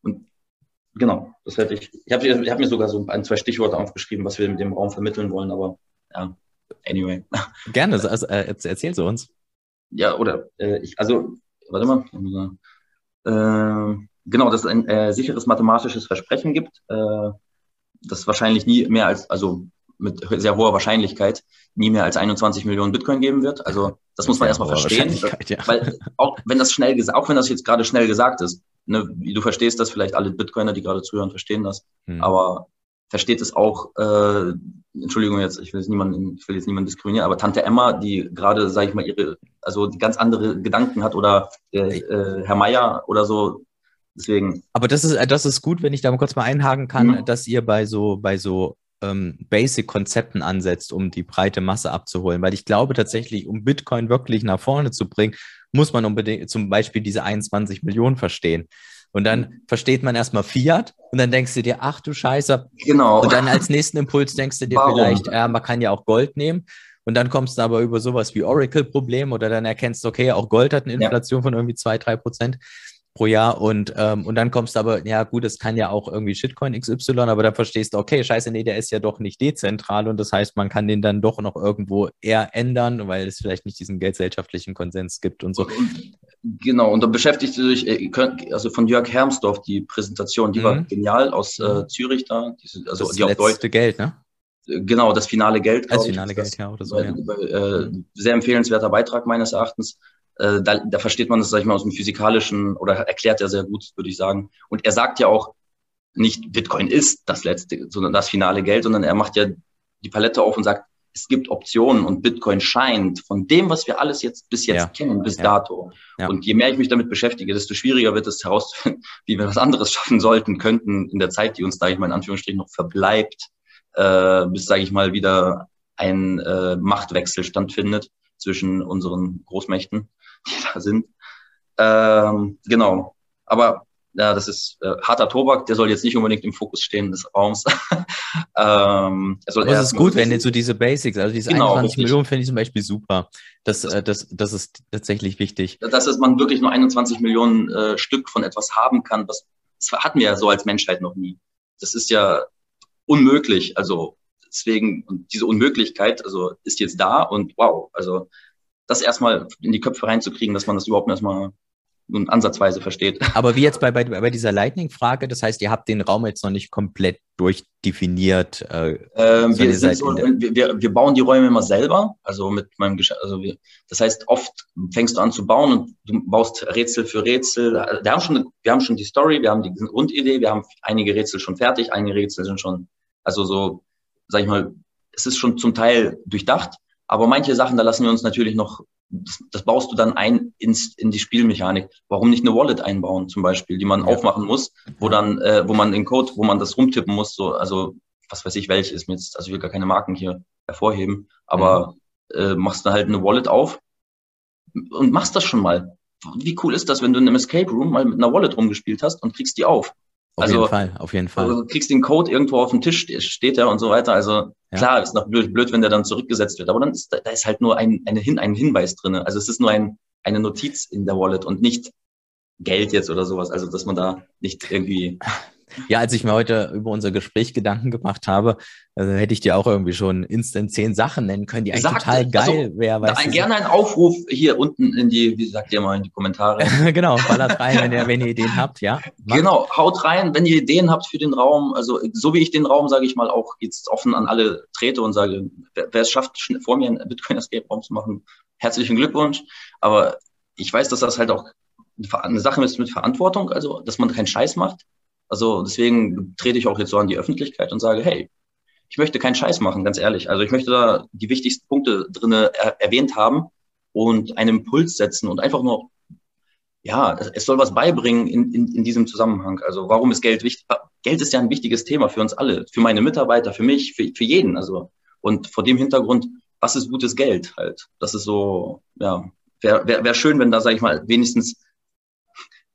und Genau, das hätte ich. Ich habe ich hab mir sogar so ein, zwei Stichworte aufgeschrieben, was wir mit dem Raum vermitteln wollen, aber ja, anyway. Gerne, also, äh, erzähl sie uns. Ja, oder äh, ich, also, warte mal. Äh, genau, dass es ein äh, sicheres mathematisches Versprechen gibt, äh, das wahrscheinlich nie mehr als, also mit sehr hoher Wahrscheinlichkeit nie mehr als 21 Millionen Bitcoin geben wird. Also das muss man erstmal verstehen. Ja. Weil auch wenn das schnell gesagt, auch wenn das jetzt gerade schnell gesagt ist, ne, du verstehst das, vielleicht alle Bitcoiner, die gerade zuhören, verstehen das. Hm. Aber versteht es auch, äh, Entschuldigung jetzt, ich will jetzt niemanden, ich will jetzt niemanden diskriminieren, aber Tante Emma, die gerade, sage ich mal, ihre, also die ganz andere Gedanken hat oder äh, äh, Herr Meier oder so. Deswegen. Aber das ist, das ist gut, wenn ich da kurz mal einhaken kann, mhm. dass ihr bei so, bei so ähm, Basic-Konzepten ansetzt, um die breite Masse abzuholen. Weil ich glaube tatsächlich, um Bitcoin wirklich nach vorne zu bringen, muss man unbedingt zum Beispiel diese 21 Millionen verstehen. Und dann versteht man erstmal Fiat und dann denkst du dir, ach du Scheiße. Genau. Und dann als nächsten Impuls denkst du dir Warum? vielleicht, ja, man kann ja auch Gold nehmen. Und dann kommst du aber über sowas wie Oracle-Problem oder dann erkennst du, okay, auch Gold hat eine Inflation ja. von irgendwie zwei, drei Prozent pro Jahr und, ähm, und dann kommst du aber, ja gut, es kann ja auch irgendwie Shitcoin XY, aber dann verstehst du, okay, scheiße, nee, der ist ja doch nicht dezentral und das heißt, man kann den dann doch noch irgendwo eher ändern, weil es vielleicht nicht diesen geldgesellschaftlichen Konsens gibt und so. Genau, und da beschäftigst du dich, äh, also von Jörg Hermsdorf, die Präsentation, die mhm. war genial aus äh, mhm. Zürich da, also das die auf Deutsch. Geld, ne? Genau, das finale Geld. Das finale Geld, ja, oder so. Äh, ja. Äh, sehr empfehlenswerter Beitrag meines Erachtens. Äh, da, da versteht man das, sag ich mal, aus dem physikalischen oder erklärt er sehr gut, würde ich sagen. Und er sagt ja auch, nicht Bitcoin ist das letzte, sondern das finale Geld, sondern er macht ja die Palette auf und sagt, es gibt Optionen und Bitcoin scheint von dem, was wir alles jetzt bis jetzt ja. kennen, bis ja. dato. Ja. Und je mehr ich mich damit beschäftige, desto schwieriger wird es herauszufinden, <laughs> wie wir was anderes schaffen sollten, könnten in der Zeit, die uns, sage ich mal, in Anführungsstrichen noch verbleibt, äh, bis, sage ich mal, wieder ein äh, Machtwechsel stattfindet zwischen unseren Großmächten die da sind. Ähm, genau. Aber ja, das ist äh, harter Tobak, der soll jetzt nicht unbedingt im Fokus stehen des Raums. <laughs> ähm, soll Aber es ist gut, wenn jetzt so diese Basics, also diese genau, 21 richtig. Millionen finde ich zum Beispiel super. Das, äh, das, das ist tatsächlich wichtig. Dass es man wirklich nur 21 Millionen äh, Stück von etwas haben kann, was das hatten wir ja so als Menschheit noch nie. Das ist ja unmöglich. Also deswegen, und diese Unmöglichkeit, also ist jetzt da und wow, also das erstmal in die Köpfe reinzukriegen, dass man das überhaupt erstmal nun ansatzweise versteht. <laughs> Aber wie jetzt bei, bei, bei dieser Lightning-Frage, das heißt, ihr habt den Raum jetzt noch nicht komplett durchdefiniert. Äh, ähm, wir, so, wir, wir, bauen die Räume immer selber, also mit meinem Gesch also wir, das heißt, oft fängst du an zu bauen und du baust Rätsel für Rätsel. Wir haben schon, wir haben schon die Story, wir haben die Grundidee, wir haben einige Rätsel schon fertig, einige Rätsel sind schon, also so, sag ich mal, es ist schon zum Teil durchdacht, aber manche Sachen, da lassen wir uns natürlich noch, das, das baust du dann ein ins, in die Spielmechanik. Warum nicht eine Wallet einbauen, zum Beispiel, die man ja. aufmachen muss, wo dann, äh, wo man den Code, wo man das rumtippen muss, so, also was weiß ich, welche ist mir jetzt, also ich will gar keine Marken hier hervorheben, aber mhm. äh, machst du halt eine Wallet auf und machst das schon mal. Wie cool ist das, wenn du in einem Escape Room mal mit einer Wallet rumgespielt hast und kriegst die auf? Auf also, jeden Fall, auf jeden Fall. Also, du kriegst den Code irgendwo auf dem Tisch, steht er und so weiter. Also ja. klar, ist noch blöd, blöd, wenn der dann zurückgesetzt wird, aber dann ist da ist halt nur ein, eine Hin, ein Hinweis drinne. Also es ist nur ein, eine Notiz in der Wallet und nicht Geld jetzt oder sowas. Also dass man da nicht irgendwie ja, als ich mir heute über unser Gespräch Gedanken gemacht habe, also hätte ich dir auch irgendwie schon instant zehn Sachen nennen können, die eigentlich Sagt, total geil also, wären. Ein, gerne ein Aufruf hier unten in die, wie sagt ihr mal, in die Kommentare. <laughs> genau, ballert rein, wenn ihr, wenn ihr Ideen habt, ja. Macht. Genau, haut rein, wenn ihr Ideen habt für den Raum. Also so wie ich den Raum, sage ich mal, auch jetzt offen an alle trete und sage, wer, wer es schafft, vor mir einen Bitcoin Escape Raum zu machen, herzlichen Glückwunsch. Aber ich weiß, dass das halt auch eine Sache ist mit Verantwortung, also dass man keinen Scheiß macht also deswegen trete ich auch jetzt so an die Öffentlichkeit und sage, hey, ich möchte keinen Scheiß machen, ganz ehrlich. Also ich möchte da die wichtigsten Punkte drinne er erwähnt haben und einen Impuls setzen und einfach nur, ja, es soll was beibringen in, in, in diesem Zusammenhang. Also warum ist Geld wichtig? Geld ist ja ein wichtiges Thema für uns alle, für meine Mitarbeiter, für mich, für, für jeden. Also und vor dem Hintergrund, was ist gutes Geld halt? Das ist so, ja, wäre wär, wär schön, wenn da, sage ich mal, wenigstens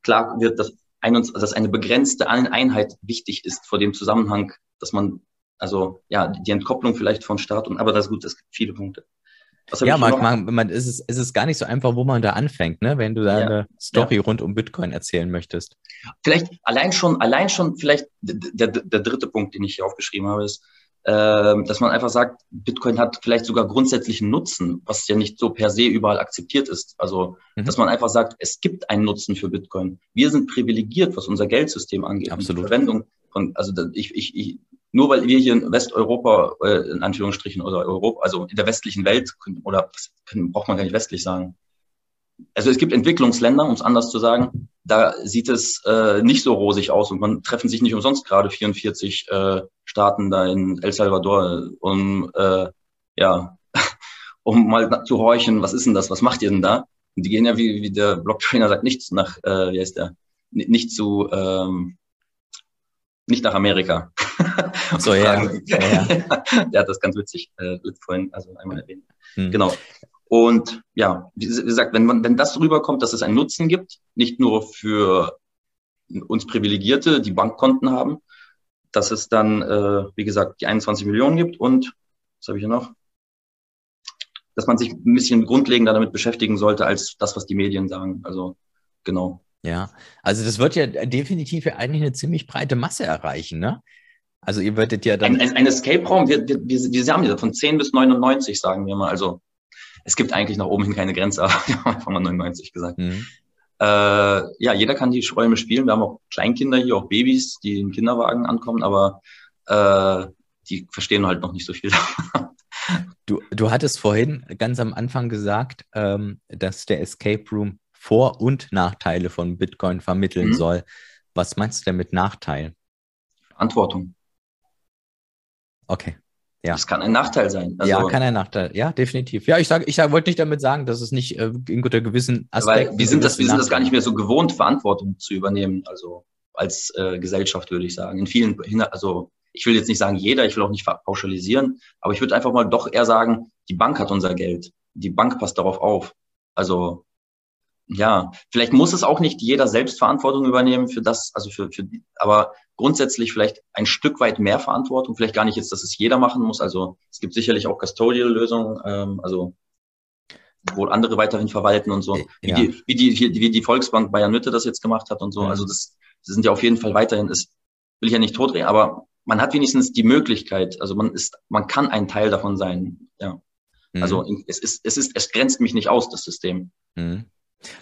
klar wird, dass ein, dass eine begrenzte Einheit wichtig ist vor dem Zusammenhang, dass man, also ja, die Entkopplung vielleicht von Staat und, aber das ist gut, das gibt viele Punkte. Ja, man, man, man, ist es, es ist gar nicht so einfach, wo man da anfängt, ne? wenn du da ja. eine Story ja. rund um Bitcoin erzählen möchtest. Vielleicht allein schon, allein schon, vielleicht der, der, der dritte Punkt, den ich hier aufgeschrieben habe, ist, dass man einfach sagt, Bitcoin hat vielleicht sogar grundsätzlichen Nutzen, was ja nicht so per se überall akzeptiert ist. Also, mhm. dass man einfach sagt, es gibt einen Nutzen für Bitcoin. Wir sind privilegiert, was unser Geldsystem angeht. Absolut. Die Verwendung von, also ich, ich, ich, nur weil wir hier in Westeuropa, äh, in Anführungsstrichen, oder Europa, also in der westlichen Welt, oder können, braucht man gar nicht westlich sagen. Also es gibt Entwicklungsländer, um es anders zu sagen, da sieht es äh, nicht so rosig aus und man treffen sich nicht umsonst gerade 44 äh, Staaten da in El Salvador, um äh, ja, <laughs> um mal zu horchen, was ist denn das, was macht ihr denn da? Und die gehen ja, wie, wie der Blocktrainer sagt, nichts nach, äh, wie heißt der, nicht zu, ähm, nicht nach Amerika. <laughs> So, ja. ja, ja. <laughs> Der hat das ganz witzig äh, vorhin, also einmal erwähnt. Hm. Genau. Und ja, wie gesagt, wenn man, wenn das rüberkommt, dass es einen Nutzen gibt, nicht nur für uns Privilegierte, die Bankkonten haben, dass es dann, äh, wie gesagt, die 21 Millionen gibt und, was habe ich hier noch? Dass man sich ein bisschen grundlegender damit beschäftigen sollte, als das, was die Medien sagen. Also, genau. Ja, also das wird ja definitiv eigentlich eine ziemlich breite Masse erreichen, ne? Also ihr würdet ja dann. Ein, ein, ein Escape-Raum, wir, wir, wir, wir haben ja von 10 bis 99, sagen wir mal. Also es gibt eigentlich nach oben hin keine Grenze, <laughs> aber wir haben einfach mal 99 gesagt. Mhm. Äh, ja, jeder kann die Räume spielen. Wir haben auch Kleinkinder hier, auch Babys, die im Kinderwagen ankommen, aber äh, die verstehen halt noch nicht so viel. <laughs> du, du hattest vorhin ganz am Anfang gesagt, ähm, dass der Escape Room vor- und Nachteile von Bitcoin vermitteln mhm. soll. Was meinst du denn mit Nachteil? Verantwortung. Okay. Ja. Das kann ein Nachteil sein. Also, ja, kann ein Nachteil. Ja, definitiv. Ja, ich sage, ich sag, wollte nicht damit sagen, dass es nicht äh, in guter gewissen Aspekt. Weil wir sind das, wir sind das gar nicht mehr so gewohnt, Verantwortung zu übernehmen. Also als äh, Gesellschaft würde ich sagen. In vielen, also ich will jetzt nicht sagen jeder, ich will auch nicht pauschalisieren, aber ich würde einfach mal doch eher sagen, die Bank hat unser Geld. Die Bank passt darauf auf. Also ja, vielleicht muss es auch nicht jeder Selbstverantwortung übernehmen für das, also für, für, aber grundsätzlich vielleicht ein Stück weit mehr Verantwortung, vielleicht gar nicht jetzt, dass es jeder machen muss. Also es gibt sicherlich auch Custodial-Lösungen, ähm, also wo andere weiterhin verwalten und so, wie, die, wie, die, wie die Volksbank Bayern Mitte das jetzt gemacht hat und so. Also das, das sind ja auf jeden Fall weiterhin, ist, will ich ja nicht totreden, aber man hat wenigstens die Möglichkeit, also man ist, man kann ein Teil davon sein, ja. Mhm. Also es ist, es ist, es grenzt mich nicht aus, das System. Mhm.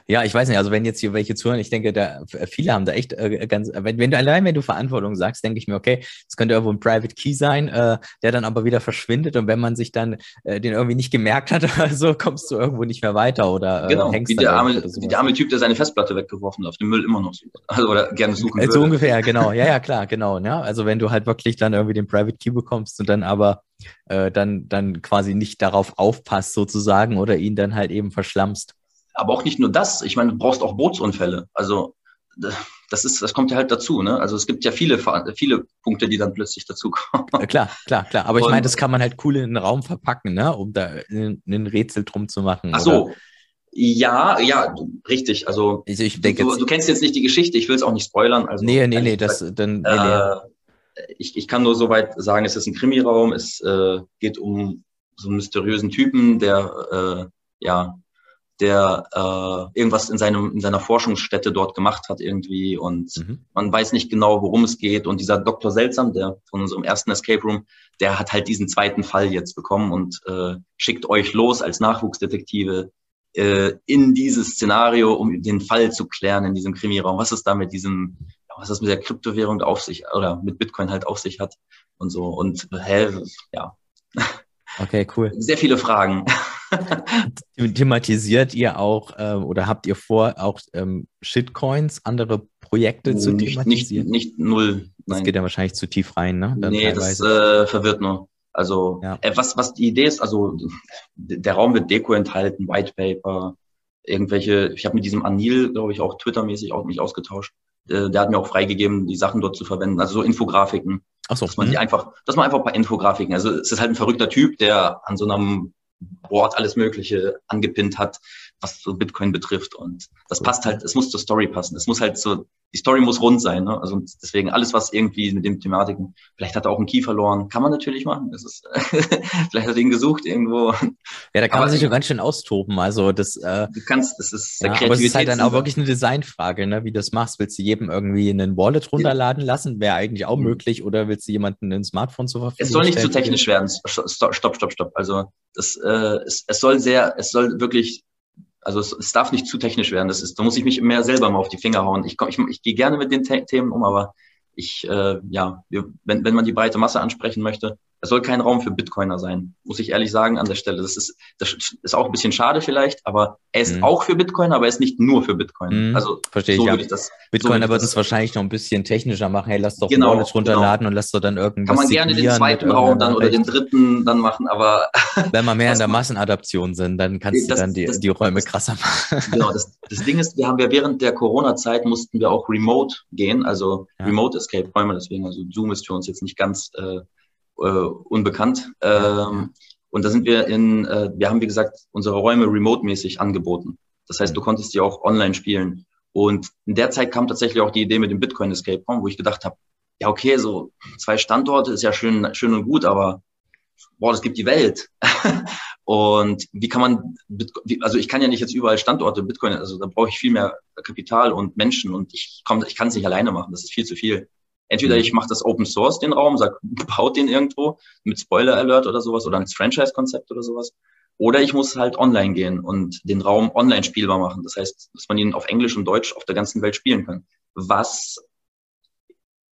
Ja, ich weiß nicht, also wenn jetzt hier welche zuhören, ich denke, da viele haben da echt äh, ganz, wenn, wenn du allein, wenn du Verantwortung sagst, denke ich mir, okay, es könnte irgendwo ein Private Key sein, äh, der dann aber wieder verschwindet und wenn man sich dann äh, den irgendwie nicht gemerkt hat <laughs> oder so, kommst du irgendwo nicht mehr weiter oder äh, genau, hängst wie der, arme, wie der arme Typ, der seine Festplatte weggeworfen hat, auf dem Müll immer noch sucht. Also, oder gerne <laughs> suchen würde. So ungefähr, <laughs> genau. Ja, ja, klar, genau. Ja? Also wenn du halt wirklich dann irgendwie den Private Key bekommst und dann aber äh, dann, dann quasi nicht darauf aufpasst sozusagen oder ihn dann halt eben verschlammst. Aber auch nicht nur das. Ich meine, du brauchst auch Bootsunfälle. Also das ist, das kommt ja halt dazu. Ne? Also es gibt ja viele, viele Punkte, die dann plötzlich dazu kommen. Ja, klar, klar, klar. Aber ich meine, das kann man halt cool in den Raum verpacken, ne? um da ein Rätsel drum zu machen. Ach so. Ja, ja, richtig. Also, also ich denke du, du, kennst jetzt nicht die Geschichte, ich will es auch nicht spoilern. Also, nee, nee, nee, das dann. Nee, äh, ich, ich kann nur soweit sagen, es ist ein Krimiraum, es äh, geht um so einen mysteriösen Typen, der äh, ja der äh, irgendwas in seinem in seiner Forschungsstätte dort gemacht hat irgendwie und mhm. man weiß nicht genau, worum es geht und dieser Dr. Seltsam, der von unserem ersten Escape Room, der hat halt diesen zweiten Fall jetzt bekommen und äh, schickt euch los als Nachwuchsdetektive äh, in dieses Szenario, um den Fall zu klären in diesem Krimiraum. Was ist da mit diesem, was das mit der Kryptowährung auf sich oder mit Bitcoin halt auf sich hat und so und hä, ja. Okay, cool. Sehr viele Fragen. <laughs> Thematisiert ihr auch äh, oder habt ihr vor, auch ähm, Shitcoins, andere Projekte zu nicht, thematisieren? Nicht, nicht null. Nein. Das geht ja wahrscheinlich zu tief rein, ne? Dann nee, teilweise. das äh, verwirrt nur. Also ja. äh, was, was die Idee ist, also der Raum wird Deko enthalten, White Paper, irgendwelche, ich habe mit diesem Anil, glaube ich, auch Twitter-mäßig auch mich ausgetauscht. Äh, der hat mir auch freigegeben, die Sachen dort zu verwenden, also so Infografiken. Ach so. Dass man die mhm. einfach, dass man einfach ein paar Infografiken, also es ist halt ein verrückter Typ, der an so einem Board alles Mögliche angepinnt hat, was so Bitcoin betrifft. Und das passt halt, es muss zur Story passen. Es muss halt so die Story muss rund sein. Ne? Also deswegen alles, was irgendwie mit den Thematiken, vielleicht hat er auch einen Key verloren, kann man natürlich machen. Das ist, <laughs> vielleicht hat er ihn gesucht irgendwo. Ja, da kann aber man sich doch ganz schön austoben. Also das, äh, du kannst, das ist ja, aber es ist halt dann auch wirklich eine Designfrage, ne? wie du das machst. Willst du jedem irgendwie einen Wallet runterladen lassen? Wäre eigentlich auch mhm. möglich. Oder willst du jemanden ein Smartphone zur Verfügung Es soll nicht zu technisch werden. Stopp, stopp, stopp, stopp. Also das, äh, es, es soll sehr, es soll wirklich also es, es darf nicht zu technisch werden. Das ist, da muss ich mich mehr selber mal auf die Finger hauen. Ich, ich, ich gehe gerne mit den Themen um, aber ich, äh, ja, wenn, wenn man die breite Masse ansprechen möchte, es soll kein Raum für Bitcoiner sein, muss ich ehrlich sagen an der Stelle. Das ist, das ist auch ein bisschen schade vielleicht, aber er ist mhm. auch für Bitcoiner, aber er ist nicht nur für Bitcoin. Mhm. Also verstehe so ich, ja. ich das. Bitcoiner so wird es wahrscheinlich noch ein bisschen technischer machen. Hey, lass doch genau, Wallet genau. runterladen genau. und lass doch dann irgendwas. Kann man gerne den zweiten Raum dann oder den dritten dann machen, aber <laughs> wenn wir mehr in der Massenadaption sind, dann kannst das, du dann die, das, die Räume krasser machen. <laughs> Genau, das, das Ding ist, wir haben ja während der Corona-Zeit mussten wir auch remote gehen, also ja. Remote Escape Räume, deswegen also Zoom ist für uns jetzt nicht ganz äh, äh, unbekannt. Ähm, und da sind wir in, äh, wir haben wie gesagt unsere Räume remote-mäßig angeboten. Das heißt, du konntest die auch online spielen. Und in der Zeit kam tatsächlich auch die Idee mit dem Bitcoin Escape Room, wo ich gedacht habe, ja okay, so zwei Standorte ist ja schön, schön und gut, aber boah, das gibt die Welt. <laughs> und wie kann man, also ich kann ja nicht jetzt überall Standorte Bitcoin, also da brauche ich viel mehr Kapital und Menschen und ich komme, ich kann es nicht alleine machen, das ist viel zu viel. Entweder mhm. ich mache das Open Source, den Raum, sag, baut den irgendwo mit Spoiler Alert oder sowas oder als Franchise-Konzept oder sowas. Oder ich muss halt online gehen und den Raum online spielbar machen. Das heißt, dass man ihn auf Englisch und Deutsch auf der ganzen Welt spielen kann. Was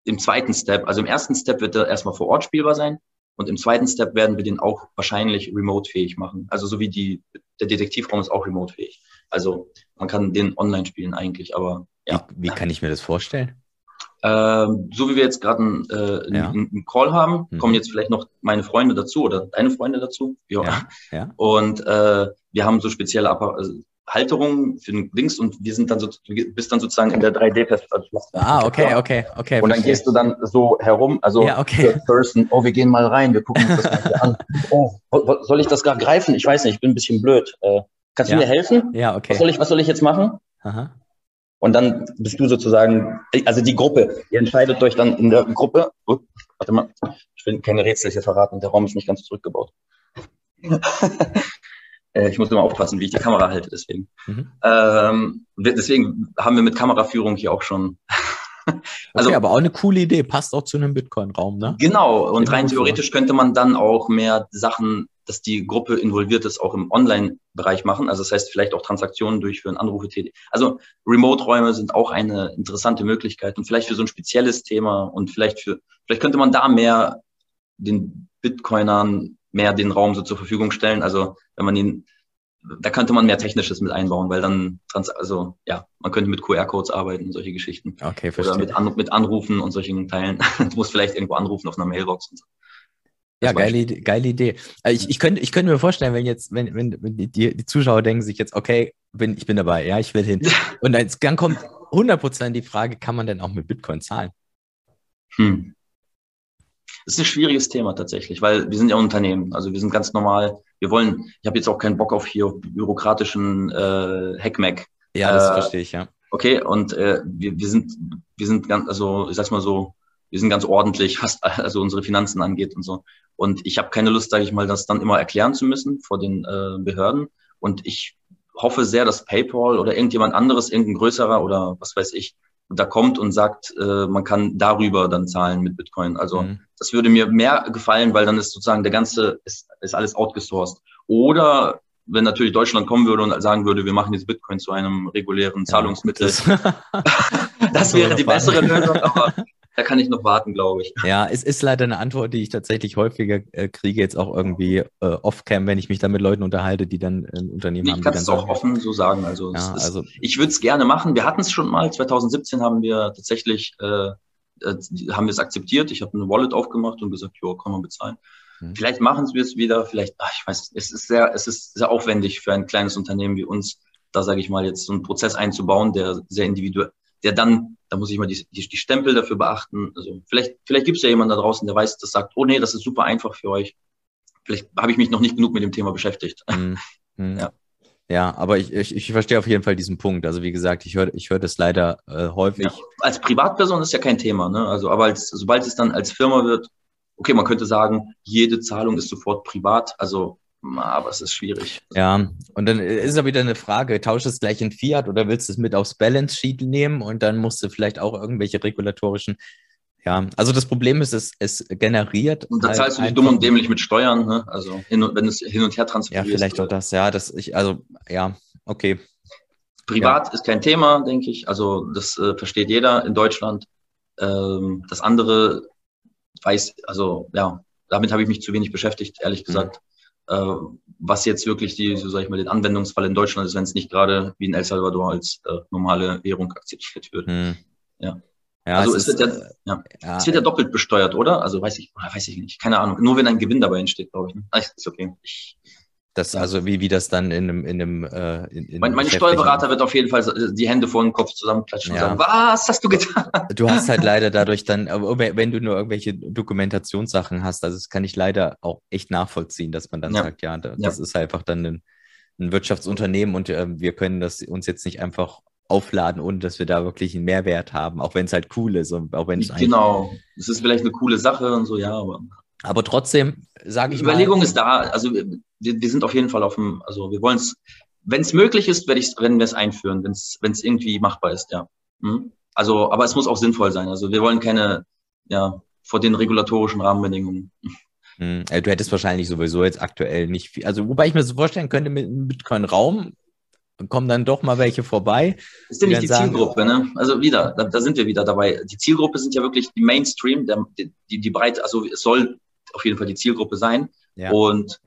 im zweiten Step, also im ersten Step wird er erstmal vor Ort spielbar sein. Und im zweiten Step werden wir den auch wahrscheinlich remote-fähig machen. Also so wie die, der Detektivraum ist auch remote-fähig. Also man kann den online spielen eigentlich, aber ja. Wie, wie kann ich mir das vorstellen? Ähm, so wie wir jetzt gerade einen, äh, ja. einen, Call haben, mhm. kommen jetzt vielleicht noch meine Freunde dazu oder deine Freunde dazu. Ja. ja, ja. Und äh, wir haben so spezielle Appar also Halterungen für den Dings und wir sind dann so, du bist dann sozusagen in der 3D-Perspektive. Ah, okay, okay, okay. Und dann gehst du dann so herum, also ja, okay. Person, oh, wir gehen mal rein, wir gucken uns das mal an. <laughs> Oh, soll ich das gar greifen? Ich weiß nicht, ich bin ein bisschen blöd. Äh, kannst du mir helfen? Ja, okay. Was soll ich, was soll ich jetzt machen? Aha. Und dann bist du sozusagen, also die Gruppe, ihr entscheidet euch dann in der Gruppe. Oh, warte mal, ich will keine Rätsel hier verraten, der Raum ist nicht ganz zurückgebaut. <laughs> Äh, ich muss immer aufpassen, wie ich die Kamera halte, deswegen. Mhm. Ähm, deswegen haben wir mit Kameraführung hier auch schon. <laughs> also, okay, aber auch eine coole Idee, passt auch zu einem Bitcoin-Raum, ne? Genau, und rein theoretisch könnte man dann auch mehr Sachen dass die Gruppe involviert ist, auch im Online-Bereich machen. Also das heißt, vielleicht auch Transaktionen durchführen, Anrufe tätigen. Also Remote-Räume sind auch eine interessante Möglichkeit und vielleicht für so ein spezielles Thema und vielleicht für, vielleicht könnte man da mehr den Bitcoinern mehr den Raum so zur Verfügung stellen. Also wenn man ihn, da könnte man mehr Technisches mit einbauen, weil dann, also ja, man könnte mit QR-Codes arbeiten, und solche Geschichten. Okay, verstehe. Oder mit, An mit Anrufen und solchen Teilen. <laughs> du musst vielleicht irgendwo anrufen auf einer Mailbox und so. Ja, geile, geile Idee. Äh, ich, ich, könnte, ich könnte mir vorstellen, wenn jetzt, wenn, wenn, wenn die, die Zuschauer denken sich jetzt, okay, bin, ich bin dabei, ja, ich will hin. Und dann, dann kommt 100% die Frage, kann man denn auch mit Bitcoin zahlen? Hm. Das ist ein schwieriges Thema tatsächlich, weil wir sind ja ein Unternehmen. Also wir sind ganz normal. Wir wollen, ich habe jetzt auch keinen Bock auf hier auf bürokratischen äh, Hackmack. Ja, das äh, verstehe ich, ja. Okay, und äh, wir, wir sind, wir sind ganz, also ich sag's mal so, wir sind ganz ordentlich, was <laughs> also unsere Finanzen angeht und so. Und ich habe keine Lust, sage ich mal, das dann immer erklären zu müssen vor den äh, Behörden. Und ich hoffe sehr, dass PayPal oder irgendjemand anderes, irgendein größerer oder was weiß ich, da kommt und sagt, äh, man kann darüber dann zahlen mit Bitcoin. Also mhm. das würde mir mehr gefallen, weil dann ist sozusagen der ganze, ist, ist alles outgesourced. Oder wenn natürlich Deutschland kommen würde und sagen würde, wir machen jetzt Bitcoin zu einem regulären Zahlungsmittel. Ja, <laughs> <laughs> das, das wäre die bessere Lösung, aber da kann ich noch warten, glaube ich. Ja, es ist leider eine Antwort, die ich tatsächlich häufiger äh, kriege, jetzt auch irgendwie äh, off-cam, wenn ich mich dann mit Leuten unterhalte, die dann ein Unternehmen ich haben. Ich kann es auch offen so sagen. Also, ja, ist, also ich würde es gerne machen. Wir hatten es schon mal. 2017 haben wir tatsächlich äh, äh haben wir es akzeptiert. Ich habe eine Wallet aufgemacht und gesagt, ja, kann man bezahlen. Mhm. Vielleicht machen wir es wieder, vielleicht, ach, ich weiß, es ist sehr, es ist sehr aufwendig für ein kleines Unternehmen wie uns, da sage ich mal jetzt so einen Prozess einzubauen, der sehr individuell, der dann, da muss ich mal die, die, die Stempel dafür beachten. Also vielleicht, vielleicht gibt es ja jemanden da draußen, der weiß, das sagt, oh nee, das ist super einfach für euch. Vielleicht habe ich mich noch nicht genug mit dem Thema beschäftigt. Mhm. <laughs> Ja. Ja, aber ich, ich, ich verstehe auf jeden Fall diesen Punkt. Also wie gesagt, ich höre ich hör das leider äh, häufig. Ja, als Privatperson ist ja kein Thema, ne? Also, aber als, sobald es dann als Firma wird, okay, man könnte sagen, jede Zahlung ist sofort privat. Also, aber es ist schwierig. Ja, und dann ist ja wieder eine Frage, tausch es gleich in Fiat oder willst du es mit aufs Balance Sheet nehmen und dann musst du vielleicht auch irgendwelche regulatorischen ja, also das Problem ist, es, es generiert. Und da halt zahlst du dich dumm und dämlich mit Steuern, ne? Also hin wenn es hin und her transferiert. Ja, vielleicht auch das, ja, das ich, also ja, okay. Privat ja. ist kein Thema, denke ich. Also das äh, versteht jeder in Deutschland. Ähm, das andere weiß, also ja, damit habe ich mich zu wenig beschäftigt, ehrlich mhm. gesagt. Mhm. Äh, was jetzt wirklich die, so sag ich mal, den Anwendungsfall in Deutschland ist, wenn es nicht gerade wie in El Salvador als äh, normale Währung akzeptiert wird. Mhm. Ja. Ja, also es, es wird ja, ja, ja, es wird ja doppelt besteuert, oder? Also weiß ich, weiß ich nicht, keine Ahnung. Nur wenn ein Gewinn dabei entsteht, glaube ich. Ne? Ist okay. Ich, das, also wie, wie das dann in einem, in einem äh, in, in mein, mein Steuerberater wird auf jeden Fall die Hände vor den Kopf zusammenklatschen ja. und sagen, was hast du getan? <laughs> Du hast halt leider dadurch dann, wenn du nur irgendwelche Dokumentationssachen hast, also das kann ich leider auch echt nachvollziehen, dass man dann ja. sagt, ja, das ja. ist einfach dann ein, ein Wirtschaftsunternehmen und äh, wir können das uns jetzt nicht einfach aufladen, ohne dass wir da wirklich einen Mehrwert haben, auch wenn es halt cool ist und auch wenn es Genau, es ist vielleicht eine coole Sache und so, ja, aber. Aber trotzdem, sage ich Die Überlegung mal, ist da, also wir, wir sind auf jeden Fall auf dem, also wir wollen es, wenn es möglich ist, werde ich, werden wir es einführen, wenn es irgendwie machbar ist, ja. Hm? Also, aber es muss auch sinnvoll sein. Also wir wollen keine, ja, vor den regulatorischen Rahmenbedingungen. Hm, du hättest wahrscheinlich sowieso jetzt aktuell nicht viel, also wobei ich mir so vorstellen könnte, mit einem Bitcoin-Raum kommen dann doch mal welche vorbei. Das ist ja nicht die sagen, Zielgruppe, ne? Also wieder, da, da, sind wir wieder dabei. Die Zielgruppe sind ja wirklich die Mainstream, der, die, die Breite, also es soll auf jeden Fall die Zielgruppe sein. Ja. Und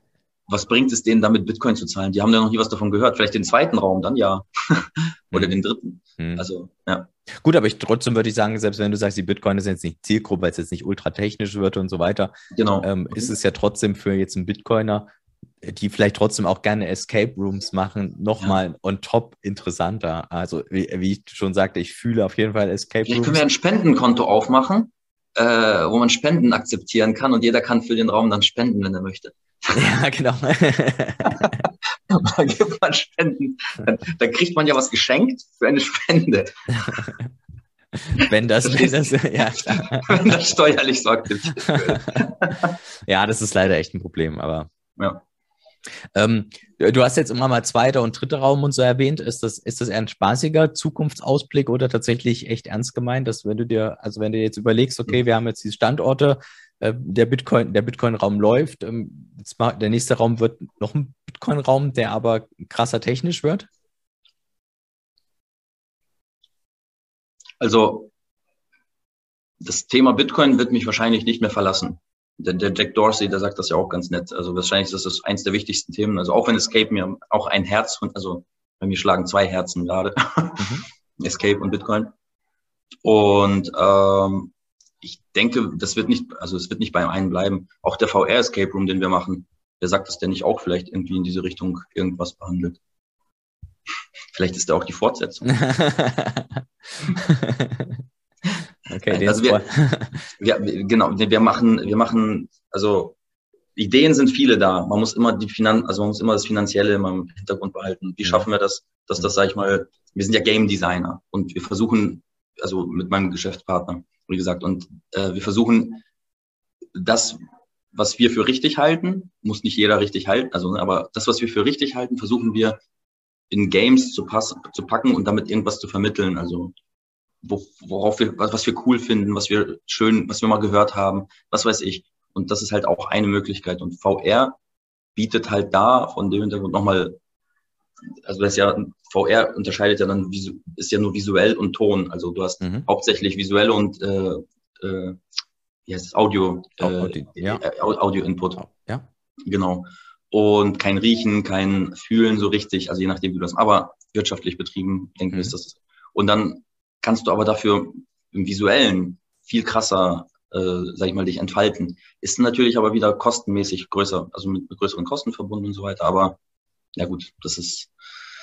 was bringt es denen damit, Bitcoin zu zahlen? Die haben ja noch nie was davon gehört. Vielleicht den zweiten Raum dann ja. <laughs> Oder hm. den dritten. Hm. Also, ja. Gut, aber ich trotzdem würde ich sagen, selbst wenn du sagst, die Bitcoin ist jetzt nicht Zielgruppe, weil es jetzt nicht ultra technisch wird und so weiter, genau. ähm, ist es ja trotzdem für jetzt einen Bitcoiner die vielleicht trotzdem auch gerne Escape Rooms machen, nochmal ja. on top interessanter. Also, wie, wie, ich schon sagte, ich fühle auf jeden Fall Escape Rooms. Vielleicht können wir ein Spendenkonto aufmachen, äh, wo man Spenden akzeptieren kann und jeder kann für den Raum dann spenden, wenn er möchte. <laughs> Ja, genau. <laughs> dann gibt man Spenden. Dann, dann, kriegt man ja was geschenkt für eine Spende. <laughs> wenn das, wenn das, ja, wenn das steuerlich so akzeptiert wird. ja, das ist leider echt ein Problem, aber. Ja. Ähm, du hast jetzt immer mal zweiter und dritter Raum und so erwähnt. Ist das, ist das eher ein spaßiger Zukunftsausblick oder tatsächlich echt ernst gemeint, dass wenn du dir, also wenn du jetzt überlegst, okay, mhm. wir haben jetzt diese Standorte, äh, der Bitcoin, der Bitcoin-Raum läuft, ähm, mal, der nächste Raum wird noch ein Bitcoin-Raum, der aber krasser technisch wird? Also das Thema Bitcoin wird mich wahrscheinlich nicht mehr verlassen der, der Jack Dorsey, der sagt das ja auch ganz nett. Also wahrscheinlich ist das eins der wichtigsten Themen. Also auch wenn Escape mir auch ein Herz, also bei mir schlagen zwei Herzen gerade, mhm. <laughs> Escape und Bitcoin. Und ähm, ich denke, das wird nicht, also es wird nicht beim einen bleiben. Auch der VR Escape Room, den wir machen, der sagt, dass der nicht auch vielleicht irgendwie in diese Richtung irgendwas behandelt. Vielleicht ist der auch die Fortsetzung. <laughs> Okay, also <laughs> wir, wir, genau, wir machen, wir machen, also Ideen sind viele da. Man muss immer die Finan also man muss immer das Finanzielle im Hintergrund behalten. Wie schaffen wir das, dass das, sag ich mal, wir sind ja Game Designer und wir versuchen, also mit meinem Geschäftspartner, wie gesagt, und äh, wir versuchen das, was wir für richtig halten, muss nicht jeder richtig halten, also, aber das, was wir für richtig halten, versuchen wir in Games zu passen, zu packen und damit irgendwas zu vermitteln. Also worauf wir, was wir cool finden, was wir schön, was wir mal gehört haben, was weiß ich. Und das ist halt auch eine Möglichkeit. Und VR bietet halt da von dem Hintergrund nochmal, also das ist ja, VR unterscheidet ja dann, ist ja nur visuell und Ton. Also du hast mhm. hauptsächlich visuelle und äh, äh, wie heißt es, Audio, äh, Audio, ja. Äh, Audio-Input. Ja. Genau. Und kein Riechen, kein Fühlen so richtig, also je nachdem, wie du das, aber wirtschaftlich betrieben, denke ich, mhm. ist das. Und dann kannst du aber dafür im Visuellen viel krasser, äh, sag ich mal, dich entfalten. Ist natürlich aber wieder kostenmäßig größer, also mit, mit größeren Kosten verbunden und so weiter. Aber ja gut, das ist.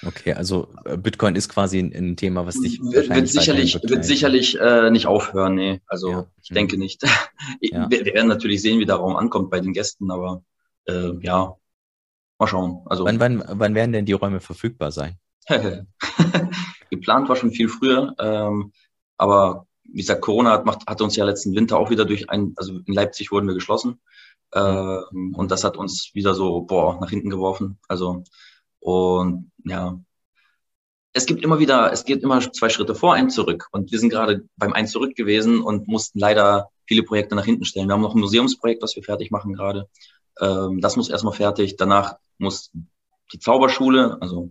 Okay, also äh, Bitcoin ist quasi ein, ein Thema, was dich wird, wird sicherlich wird sicherlich äh, nicht aufhören. Nee, also ja. ich hm. denke nicht. <laughs> ja. wir, wir, werden natürlich sehen, wie der Raum ankommt bei den Gästen, aber äh, ja, mal schauen. Also, wann, wann, wann werden denn die Räume verfügbar sein? <laughs> Geplant war schon viel früher, ähm, aber wie gesagt, Corona hat, macht, hat uns ja letzten Winter auch wieder durch ein, also in Leipzig wurden wir geschlossen. Ähm, und das hat uns wieder so, boah, nach hinten geworfen. Also, und ja, es gibt immer wieder, es geht immer zwei Schritte vor, ein zurück. Und wir sind gerade beim ein zurück gewesen und mussten leider viele Projekte nach hinten stellen. Wir haben noch ein Museumsprojekt, was wir fertig machen gerade. Ähm, das muss erstmal fertig. Danach muss die Zauberschule, also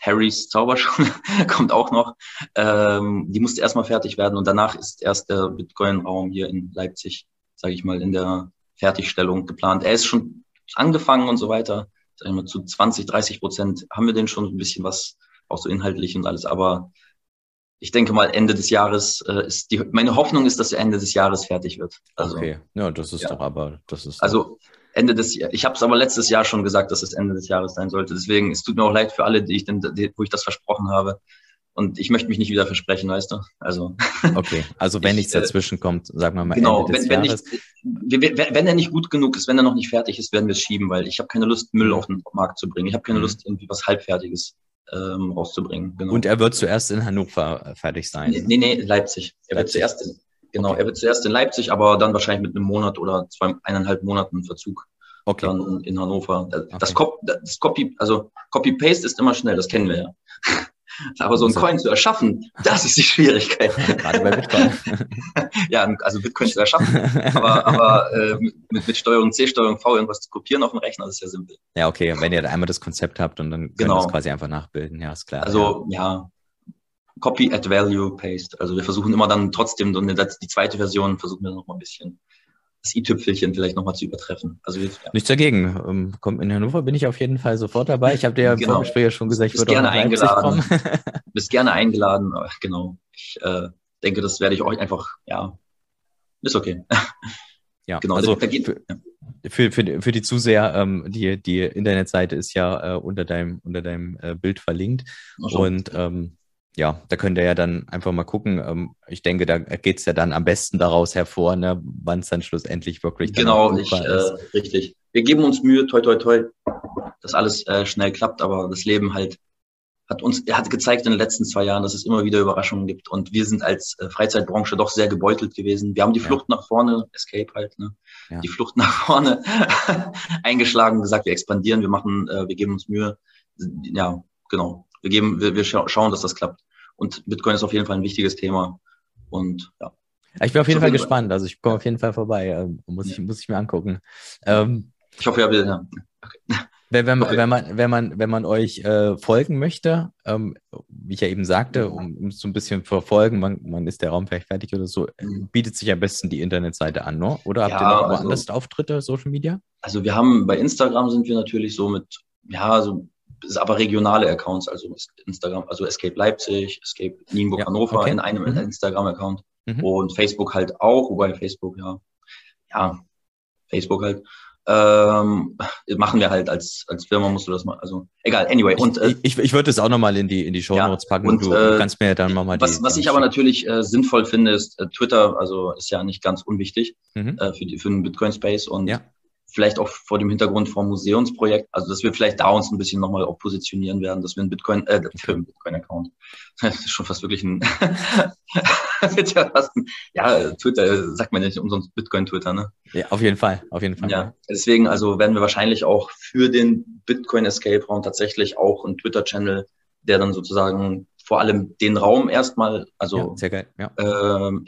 Harrys Zauberschule <laughs> kommt auch noch. Ähm, die musste erstmal fertig werden und danach ist erst der Bitcoin-Raum hier in Leipzig, sage ich mal, in der Fertigstellung geplant. Er ist schon angefangen und so weiter. Sagen wir, zu 20, 30 Prozent haben wir den schon ein bisschen was, auch so inhaltlich und alles. Aber ich denke mal, Ende des Jahres äh, ist die, meine Hoffnung ist, dass er Ende des Jahres fertig wird. Also, okay, ja, das ist ja. doch aber, das ist. Also Ende des Jahres. Ich habe es aber letztes Jahr schon gesagt, dass es Ende des Jahres sein sollte. Deswegen, es tut mir auch leid für alle, die ich denn, die, wo ich das versprochen habe. Und ich möchte mich nicht wieder versprechen, weißt du? Also. <laughs> Okay, also wenn ich, nichts dazwischen kommt, sagen wir mal genau, Ende des wenn, Jahres. Wenn, nicht, wenn, wenn er nicht gut genug ist, wenn er noch nicht fertig ist, werden wir es schieben, weil ich habe keine Lust, Müll auf den Markt zu bringen. Ich habe keine mhm. Lust, irgendwie was Halbfertiges ähm, rauszubringen. Genau. Und er wird zuerst in Hannover fertig sein? Nee, nee, Leipzig. Er Leipzig. wird zuerst in, genau, okay. er wird zuerst in Leipzig, aber dann wahrscheinlich mit einem Monat oder zwei, eineinhalb Monaten Verzug. Okay. Dann in Hannover. Das, okay. das Copy, also Copy-Paste ist immer schnell, das kennen wir ja. <laughs> Aber so ein Coin zu erschaffen, das ist die Schwierigkeit. <laughs> Gerade bei Bitcoin. <laughs> ja, also Bitcoin zu erschaffen. Aber, aber äh, mit, mit Steuerung C, Steuerung V irgendwas zu kopieren auf dem Rechner, das ist ja simpel. Ja, okay. Wenn ihr einmal das Konzept habt und dann könnt genau. ihr das quasi einfach nachbilden, ja, ist klar. Also, ja. ja. Copy, Add Value, Paste. Also wir versuchen immer dann trotzdem, die zweite Version versuchen wir noch mal ein bisschen das i-Tüpfelchen vielleicht nochmal zu übertreffen. Also ja. Nichts dagegen. Ähm, kommt in Hannover bin ich auf jeden Fall sofort dabei. Ich habe dir ja genau. im Vorgespräch ja schon gesagt, ich würde gerne eingeladen. <laughs> bist gerne eingeladen. Genau. Ich äh, denke, das werde ich euch einfach, ja, ist okay. <laughs> Ja, genau. Also da geht, für, ja. für, für, für die Zuseher, ähm, die, die Internetseite ist ja äh, unter deinem, unter deinem äh, Bild verlinkt. Und ähm, ja, da könnt ihr ja dann einfach mal gucken. Ähm, ich denke, da geht es ja dann am besten daraus hervor, ne, wann es dann schlussendlich wirklich genau ich, äh, richtig. Wir geben uns Mühe, toi toi toi, dass alles äh, schnell klappt, aber das Leben halt hat uns, er hat gezeigt in den letzten zwei Jahren, dass es immer wieder Überraschungen gibt und wir sind als äh, Freizeitbranche doch sehr gebeutelt gewesen. Wir haben die ja. Flucht nach vorne, Escape halt, ne, ja. die Flucht nach vorne <laughs> eingeschlagen, gesagt, wir expandieren, wir machen, äh, wir geben uns Mühe. Ja, genau wir geben, wir, wir schauen, dass das klappt. Und Bitcoin ist auf jeden Fall ein wichtiges Thema. Und ja. Ich bin auf jeden Fall gespannt. Also ich komme auf jeden Fall vorbei. Ähm, muss, ich, muss ich mir angucken. Ähm, ich hoffe, ja, ja. <laughs> Okay. Wenn, wenn, okay. wenn, man, wenn, man, wenn man euch äh, folgen möchte, ähm, wie ich ja eben sagte, um, um so ein bisschen verfolgen, man, man ist der Raum vielleicht fertig oder so, mhm. bietet sich am besten die Internetseite an, ne? oder habt ja, ihr noch also woanders also, Auftritte, Social Media? Also wir haben bei Instagram sind wir natürlich so mit, ja, so aber regionale Accounts, also Instagram, also Escape Leipzig, Escape Nienburg, ja, Hannover okay. in einem mhm. Instagram-Account mhm. und Facebook halt auch, wobei Facebook, ja, ja, Facebook halt. Ähm, machen wir halt als, als Firma, musst du das mal, also egal, anyway. Und, äh, ich, ich, ich würde das auch nochmal in die, in die Show Notes ja, packen und, du, äh, kannst mir dann nochmal die. Was, was ich aber natürlich äh, sinnvoll finde, ist äh, Twitter, also ist ja nicht ganz unwichtig mhm. äh, für, die, für den Bitcoin Space und ja vielleicht auch vor dem Hintergrund vom Museumsprojekt, also dass wir vielleicht da uns ein bisschen nochmal auch positionieren werden, dass wir ein Bitcoin, äh, für einen Bitcoin-Account, <laughs> das ist schon fast wirklich ein, <laughs> ja, fast ein, ja, Twitter, sagt man ja nicht umsonst Bitcoin-Twitter, ne? Ja, auf jeden Fall, auf jeden Fall. Ja, deswegen, also werden wir wahrscheinlich auch für den Bitcoin Escape Raum tatsächlich auch einen Twitter-Channel, der dann sozusagen vor allem den Raum erstmal, also ja, sehr geil, ja. ähm,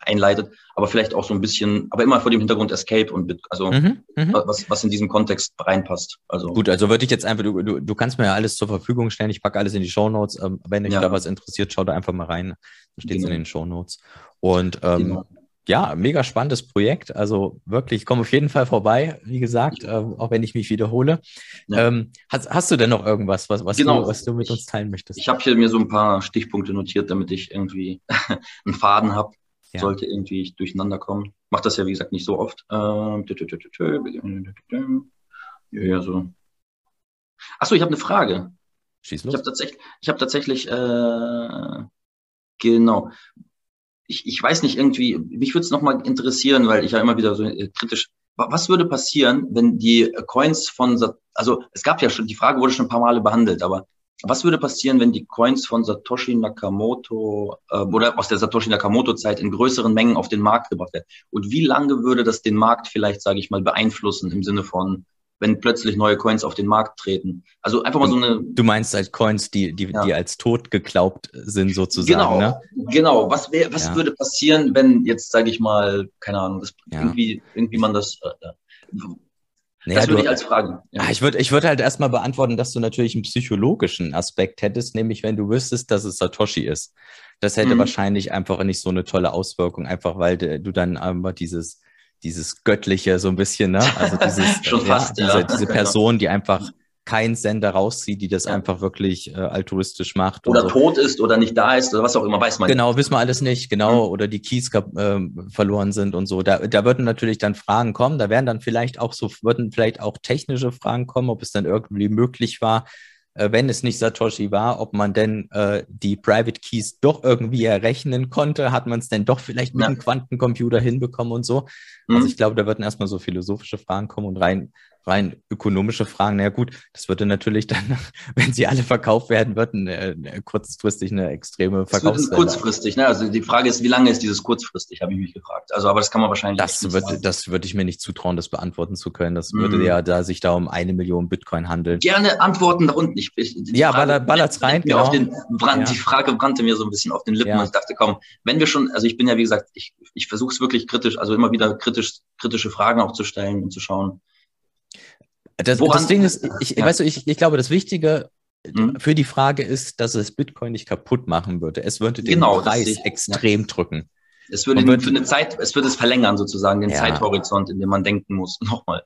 einleitet, aber vielleicht auch so ein bisschen, aber immer vor dem Hintergrund Escape und also mhm, mhm, was, was in diesem Kontext reinpasst. Also gut, also würde ich jetzt einfach, du, du, du kannst mir ja alles zur Verfügung stellen, ich packe alles in die Show Notes. Ähm, wenn euch ja. da was interessiert, schaut da einfach mal rein. Da steht es genau. in den Show Notes. Und ähm, genau. ja, mega spannendes Projekt. Also wirklich, ich komme auf jeden Fall vorbei, wie gesagt, äh, auch wenn ich mich wiederhole. Ja. Ähm, hast, hast du denn noch irgendwas, was, was, genau. du, was du mit uns teilen möchtest? Ich habe hier mir so ein paar Stichpunkte notiert, damit ich irgendwie <laughs> einen Faden habe ja. sollte irgendwie durcheinander kommen. Macht das ja, wie gesagt, nicht so oft. Ähm, ja, so. Achso, ich habe eine Frage. Schieß los. Ich habe tatsächlich, ich habe tatsächlich, äh, genau. Ich, ich weiß nicht, irgendwie, mich würde es nochmal interessieren, weil ich ja immer wieder so äh, kritisch, was würde passieren, wenn die Coins von, also es gab ja schon, die Frage wurde schon ein paar Male behandelt, aber was würde passieren, wenn die Coins von Satoshi Nakamoto äh, oder aus der Satoshi Nakamoto-Zeit in größeren Mengen auf den Markt gebracht werden? Und wie lange würde das den Markt vielleicht, sage ich mal, beeinflussen im Sinne von, wenn plötzlich neue Coins auf den Markt treten? Also einfach mal so eine. Du meinst halt Coins, die, die, ja. die als tot geglaubt sind, sozusagen. Genau, ne? genau. Was, wär, was ja. würde passieren, wenn jetzt, sage ich mal, keine Ahnung, das, ja. irgendwie, irgendwie man das. Äh, naja, das würde ich als Frage. Ja. Ah, ich würde ich würd halt erstmal beantworten, dass du natürlich einen psychologischen Aspekt hättest, nämlich wenn du wüsstest, dass es Satoshi ist. Das hätte mhm. wahrscheinlich einfach nicht so eine tolle Auswirkung, einfach weil du dann einfach dieses, dieses Göttliche so ein bisschen, ne? Also <laughs> dieses, Schon fast, ja, diese, ja. diese <laughs> Person, die einfach keinen Sender rauszieht, die das ja. einfach wirklich äh, altruistisch macht. Oder so. tot ist oder nicht da ist oder was auch immer, weiß man Genau, nicht. wissen wir alles nicht, genau. Mhm. Oder die Keys äh, verloren sind und so. Da, da würden natürlich dann Fragen kommen. Da werden dann vielleicht auch so, würden vielleicht auch technische Fragen kommen, ob es dann irgendwie möglich war, äh, wenn es nicht Satoshi war, ob man denn äh, die Private Keys doch irgendwie errechnen konnte. Hat man es denn doch vielleicht mit ja. einem Quantencomputer hinbekommen und so? Also mhm. Also ich glaube, da würden erstmal so philosophische Fragen kommen und rein rein ökonomische Fragen, na ja, gut, das würde natürlich dann, <laughs> wenn sie alle verkauft werden würden, äh, kurzfristig eine extreme Verkaufswelle. Kurzfristig, ne? Also die Frage ist, wie lange ist dieses kurzfristig, habe ich mich gefragt. Also, aber das kann man wahrscheinlich. Das würde, das würde ich mir nicht zutrauen, das beantworten zu können. Das würde mhm. ja da sich da um eine Million Bitcoin handeln. Gerne Antworten da unten. Ich, ich, ja, Frage, ballert's rein. Genau. Den, brand, ja. Die Frage brannte mir so ein bisschen auf den Lippen ja. und ich dachte, komm, wenn wir schon, also ich bin ja wie gesagt, ich, ich versuche es wirklich kritisch, also immer wieder kritisch, kritische Fragen auch zu stellen und zu schauen das, das Ding ist, ich, ja. weißt du, ich, ich glaube, das Wichtige mhm. für die Frage ist, dass es Bitcoin nicht kaputt machen würde. Es würde den genau, Preis ich, extrem ja. drücken. Es würde wird, für eine Zeit, es würde es verlängern sozusagen, den ja. Zeithorizont, in dem man denken muss. <laughs> Nochmal.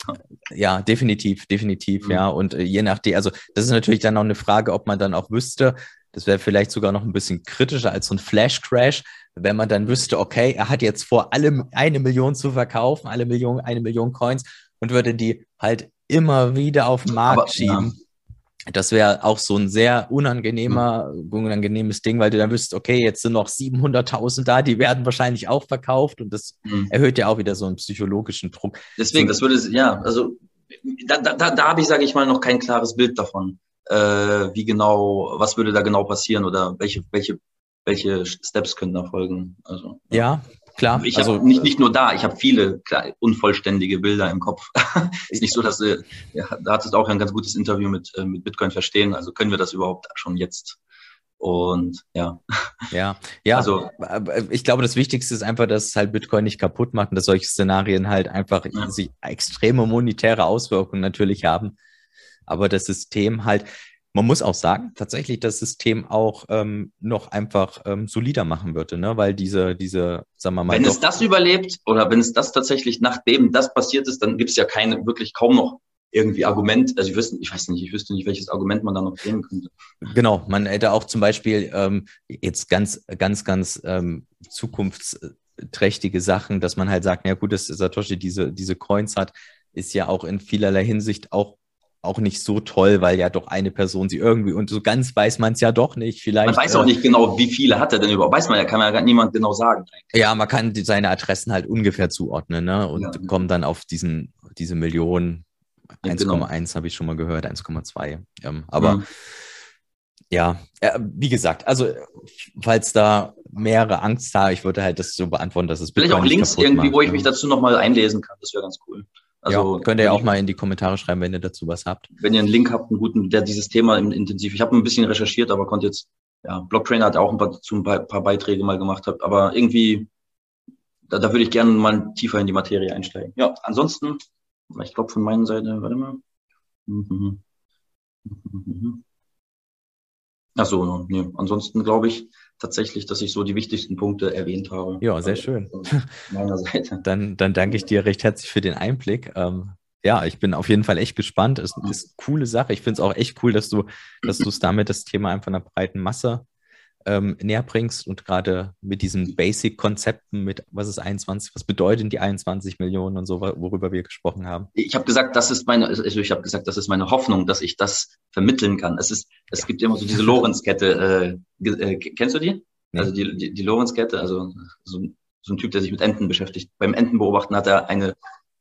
Ja, definitiv, definitiv, mhm. ja. Und äh, je nachdem, also das ist natürlich dann auch eine Frage, ob man dann auch wüsste, das wäre vielleicht sogar noch ein bisschen kritischer als so ein Flash-Crash, wenn man dann wüsste, okay, er hat jetzt vor, alle eine Million zu verkaufen, alle Million, eine Million Coins und würde die halt immer wieder auf den Markt Aber, schieben. Ja. Das wäre auch so ein sehr unangenehmer, mhm. unangenehmes Ding, weil du dann wüsstest, okay, jetzt sind noch 700.000 da, die werden wahrscheinlich auch verkauft und das mhm. erhöht ja auch wieder so einen psychologischen Druck. Deswegen, so, das würde, ja, also da, da, da habe ich, sage ich mal, noch kein klares Bild davon, äh, wie genau, was würde da genau passieren oder welche, welche, welche Steps könnten da folgen. Also, ja, Klar. Ich also nicht, nicht nur da, ich habe viele unvollständige Bilder im Kopf. <laughs> ist nicht so, dass äh, ja, da hat es auch ein ganz gutes Interview mit, äh, mit Bitcoin verstehen. Also können wir das überhaupt schon jetzt? Und ja. Ja, ja. Also ich glaube, das Wichtigste ist einfach, dass halt Bitcoin nicht kaputt macht und dass solche Szenarien halt einfach ja. sich extreme monetäre Auswirkungen natürlich haben. Aber das System halt, man muss auch sagen, tatsächlich das System auch ähm, noch einfach ähm, solider machen würde, ne? weil diese, diese, sagen wir mal. Wenn es das überlebt oder wenn es das tatsächlich nachdem das passiert ist, dann gibt es ja keine, wirklich kaum noch irgendwie Argument, also ich wüsste, ich weiß nicht, ich wüsste nicht, welches Argument man da noch bringen könnte. Genau, man hätte auch zum Beispiel ähm, jetzt ganz, ganz, ganz ähm, zukunftsträchtige Sachen, dass man halt sagt, ja gut, dass Satoshi diese, diese Coins hat, ist ja auch in vielerlei Hinsicht auch auch nicht so toll, weil ja doch eine Person sie irgendwie und so ganz weiß man es ja doch nicht. Vielleicht. Man weiß auch äh, nicht genau, wie viele hat er denn überhaupt. Weiß man ja, kann man ja niemand genau sagen. Eigentlich. Ja, man kann seine Adressen halt ungefähr zuordnen, ne? Und ja, kommt dann auf diesen, diese Millionen. Ja, 1,1 genau. habe ich schon mal gehört, 1,2. Ähm, aber mhm. ja, äh, wie gesagt, also falls da mehrere Angst haben, ich würde halt das so beantworten, dass es Vielleicht auch Links irgendwie, macht, wo ich mich dazu nochmal einlesen kann. Das wäre ganz cool. Also ja, könnt ihr auch mal in die Kommentare schreiben, wenn ihr dazu was habt. Wenn ihr einen Link habt, einen guten, der dieses Thema intensiv. Ich habe ein bisschen recherchiert, aber konnte jetzt, ja, Blocktrainer hat auch ein paar, zu ein paar Beiträge mal gemacht, hat, aber irgendwie, da, da würde ich gerne mal tiefer in die Materie einsteigen. Ja, ansonsten, ich glaube von meiner Seite, warte mal. Mhm. Mhm. Ach so, nee. Ansonsten glaube ich, tatsächlich, dass ich so die wichtigsten Punkte erwähnt habe. Ja, sehr schön. Meiner Seite. <laughs> Dann, dann danke ich dir recht herzlich für den Einblick. Ähm, ja, ich bin auf jeden Fall echt gespannt. Es ist eine coole Sache. Ich finde es auch echt cool, dass du, dass du es damit das Thema einfach einer breiten Masse ähm, näher bringst und gerade mit diesen Basic-Konzepten mit, was ist 21, was bedeuten die 21 Millionen und so, worüber wir gesprochen haben. Ich habe gesagt, das ist meine, also ich habe gesagt, das ist meine Hoffnung, dass ich das vermitteln kann. Es ist, es ja. gibt immer so diese Lorenz-Kette. Äh, äh, kennst du die? Ja. Also die, die, die Lorenz-Kette, also so, so ein Typ, der sich mit Enten beschäftigt. Beim Entenbeobachten hat er eine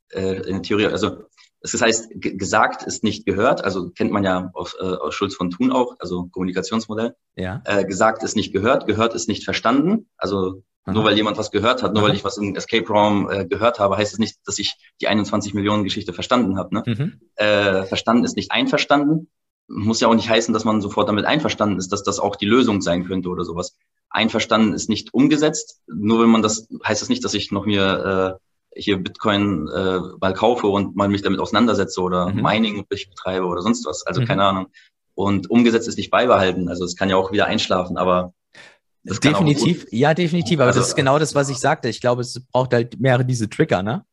äh, in der Theorie, also das heißt, gesagt ist nicht gehört, also kennt man ja aus, äh, aus Schulz von Thun auch, also Kommunikationsmodell. Ja. Äh, gesagt ist nicht gehört, gehört ist nicht verstanden. Also Aha. nur weil jemand was gehört hat, nur Aha. weil ich was im Escape Room äh, gehört habe, heißt es nicht, dass ich die 21 Millionen Geschichte verstanden habe. Ne? Mhm. Äh, verstanden ist nicht einverstanden. Muss ja auch nicht heißen, dass man sofort damit einverstanden ist, dass das auch die Lösung sein könnte oder sowas. Einverstanden ist nicht umgesetzt. Nur wenn man das, heißt das nicht, dass ich noch mir äh, hier Bitcoin äh, mal kaufe und mal mich damit auseinandersetze oder mhm. Mining betreibe oder sonst was. Also mhm. keine Ahnung. Und umgesetzt ist nicht beibehalten. Also es kann ja auch wieder einschlafen, aber definitiv, ja, definitiv. Aber also, das ist genau das, was ich sagte. Ich glaube, es braucht halt mehrere diese Trigger, ne?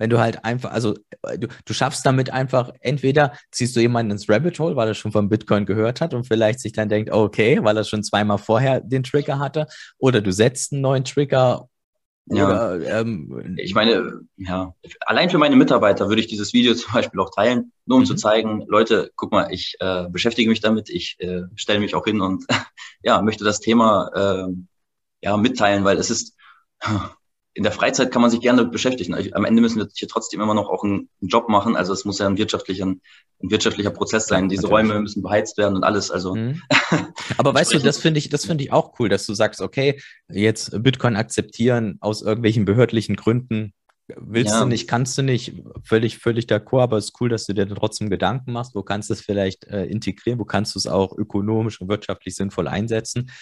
Wenn du halt einfach, also du, du schaffst damit einfach, entweder ziehst du jemanden ins Rabbit Hole, weil er schon von Bitcoin gehört hat und vielleicht sich dann denkt, okay, weil er schon zweimal vorher den Trigger hatte, oder du setzt einen neuen Trigger ja. Oder, ähm, ich meine, ja, allein für meine Mitarbeiter würde ich dieses Video <laughs> zum Beispiel auch teilen, nur um mhm. zu zeigen, Leute, guck mal, ich äh, beschäftige mich damit, ich äh, stelle mich auch hin und <laughs> ja, möchte das Thema äh, ja mitteilen, weil es ist in der Freizeit kann man sich gerne beschäftigen. Am Ende müssen wir hier trotzdem immer noch auch einen, Job machen. Also es muss ja ein wirtschaftlicher, ein wirtschaftlicher Prozess sein. Diese Natürlich. Räume müssen beheizt werden und alles. Also. Mhm. <laughs> Aber weißt du, das finde ich, das finde ich auch cool, dass du sagst, okay, jetzt Bitcoin akzeptieren aus irgendwelchen behördlichen Gründen. Willst ja. du nicht, kannst du nicht, völlig, völlig d'accord, aber es ist cool, dass du dir trotzdem Gedanken machst, wo kannst du es vielleicht äh, integrieren, wo kannst du es auch ökonomisch und wirtschaftlich sinnvoll einsetzen.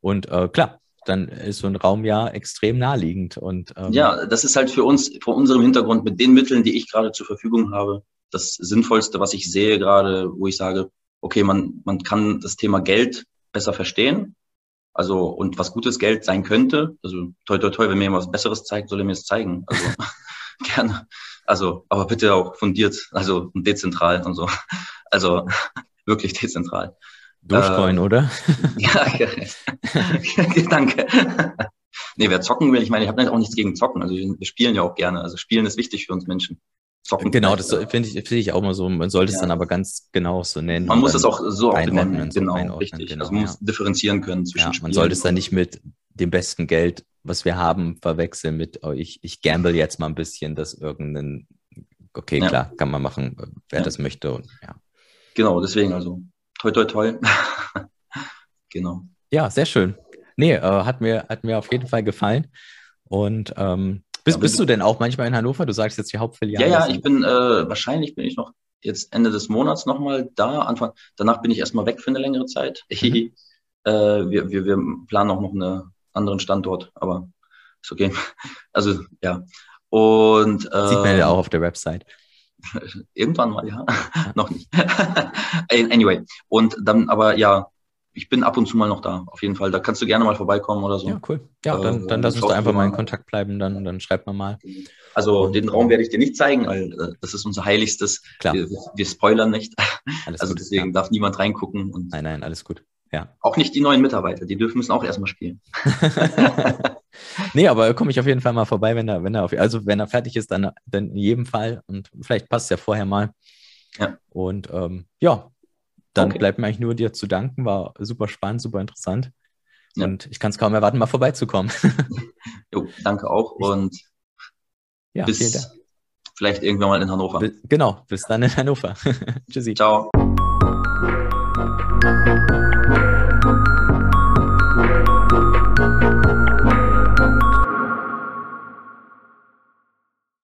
Und äh, klar, dann ist so ein Raum ja extrem naheliegend. Und, ähm, ja, das ist halt für uns, vor unserem Hintergrund, mit den Mitteln, die ich gerade zur Verfügung habe, das Sinnvollste, was ich sehe gerade, wo ich sage, okay, man, man kann das Thema Geld besser verstehen. Also, und was gutes Geld sein könnte. Also, toll, toll, toll, wenn mir jemand was Besseres zeigt, soll er mir es zeigen. Also, <laughs> gerne. Also, aber bitte auch fundiert, also dezentral und so. Also, <laughs> wirklich dezentral. Dogecoin, äh, oder? <laughs> ja, <laughs> danke. nee, wer zocken will, ich meine, ich habe auch nichts gegen Zocken. Also wir spielen ja auch gerne. Also Spielen ist wichtig für uns Menschen. Zocken genau, das finde ich, finde ich auch mal so. Man sollte ja. es dann aber ganz genau so nennen. Man muss es auch so benennen, so genau, richtig. Genau, also man ja. muss differenzieren können zwischen ja, Man sollte es dann nicht mit dem besten Geld, was wir haben, verwechseln mit, oh, ich, ich gamble jetzt mal ein bisschen, dass irgendein, okay, klar, kann man machen, wer das möchte. Und, ja. Genau, deswegen also toi, toi, toi. <laughs> genau. Ja, sehr schön. Nee, äh, hat, mir, hat mir auf jeden Fall gefallen. Und ähm, bist, ja, bist du denn auch manchmal in Hannover? Du sagst jetzt die Hauptfiliale. Ja, ja, ich bin, äh, wahrscheinlich bin ich noch jetzt Ende des Monats nochmal da. Anfang, danach bin ich erstmal weg für eine längere Zeit. <laughs> Mhm. äh, wir, wir, wir planen auch noch einen anderen Standort, aber ist okay. Also, ja. Und, äh, Sieht man ja auch auf der Website. <laughs> Irgendwann mal, ja. <laughs> noch nicht. <laughs> anyway. Und dann, aber ja, ich bin ab und zu mal noch da, auf jeden Fall. Da kannst du gerne mal vorbeikommen oder so. Ja, cool. Ja, dann, dann lass uns da einfach mal in Kontakt bleiben, dann, dann schreib mal mal. Also und, den Raum werde ich dir nicht zeigen, weil äh, das ist unser Heiligstes. Klar. Wir, wir spoilern nicht. Alles also gut, deswegen ja. darf niemand reingucken. Nein, nein, alles gut. Ja. Auch nicht die neuen Mitarbeiter, die dürfen müssen auch erstmal spielen. <laughs> nee, aber komme ich auf jeden Fall mal vorbei, wenn er, wenn er auf, also wenn er fertig ist, dann, dann in jedem Fall. Und vielleicht passt es ja vorher mal. Ja. Und ähm, ja, dann okay. bleibt mir eigentlich nur dir zu danken. War super spannend, super interessant. Ja. Und ich kann es kaum erwarten, mal vorbeizukommen. <laughs> jo, danke auch. Und ja, bis vielleicht irgendwann mal in Hannover. Genau, bis dann in Hannover. <laughs> Tschüssi. Ciao.